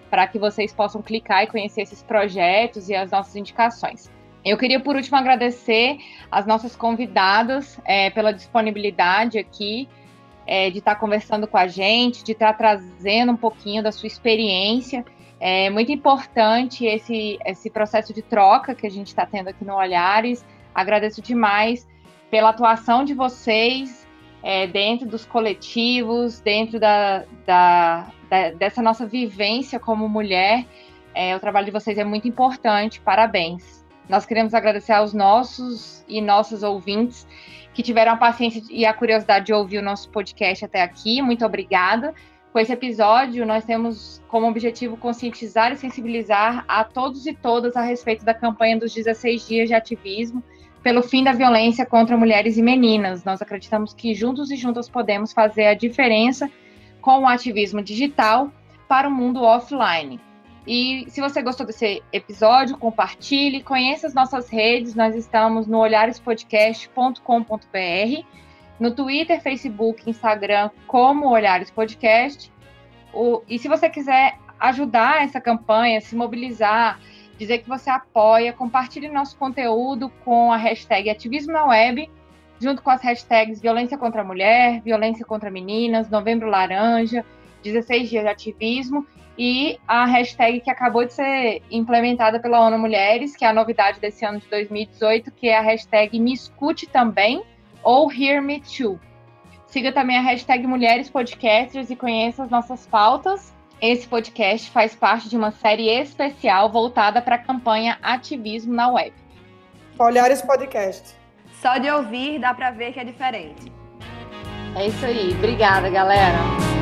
para que vocês possam clicar e conhecer esses projetos e as nossas indicações. Eu queria, por último, agradecer as nossas convidadas é, pela disponibilidade aqui, é, de estar conversando com a gente, de estar trazendo um pouquinho da sua experiência. É muito importante esse, esse processo de troca que a gente está tendo aqui no Olhares. Agradeço demais pela atuação de vocês é, dentro dos coletivos, dentro da, da, da, dessa nossa vivência como mulher. É, o trabalho de vocês é muito importante. Parabéns. Nós queremos agradecer aos nossos e nossas ouvintes que tiveram a paciência e a curiosidade de ouvir o nosso podcast até aqui. Muito obrigada. Com esse episódio, nós temos como objetivo conscientizar e sensibilizar a todos e todas a respeito da campanha dos 16 dias de ativismo pelo fim da violência contra mulheres e meninas. Nós acreditamos que juntos e juntas podemos fazer a diferença com o ativismo digital para o mundo offline. E se você gostou desse episódio, compartilhe, conheça as nossas redes. Nós estamos no olharespodcast.com.br, no Twitter, Facebook, Instagram, como Olhares Podcast. O, e se você quiser ajudar essa campanha, se mobilizar, dizer que você apoia, compartilhe nosso conteúdo com a hashtag Ativismo na Web, junto com as hashtags Violência contra a Mulher, Violência contra Meninas, Novembro Laranja, 16 Dias de Ativismo e a hashtag que acabou de ser implementada pela ONU Mulheres, que é a novidade desse ano de 2018, que é a hashtag Me Escute Também ou Hear Me Too. Siga também a hashtag Mulheres Podcasters e conheça as nossas pautas esse podcast faz parte de uma série especial voltada para a campanha Ativismo na Web. Olhares Podcast. Só de ouvir dá para ver que é diferente. É isso aí. Obrigada, galera.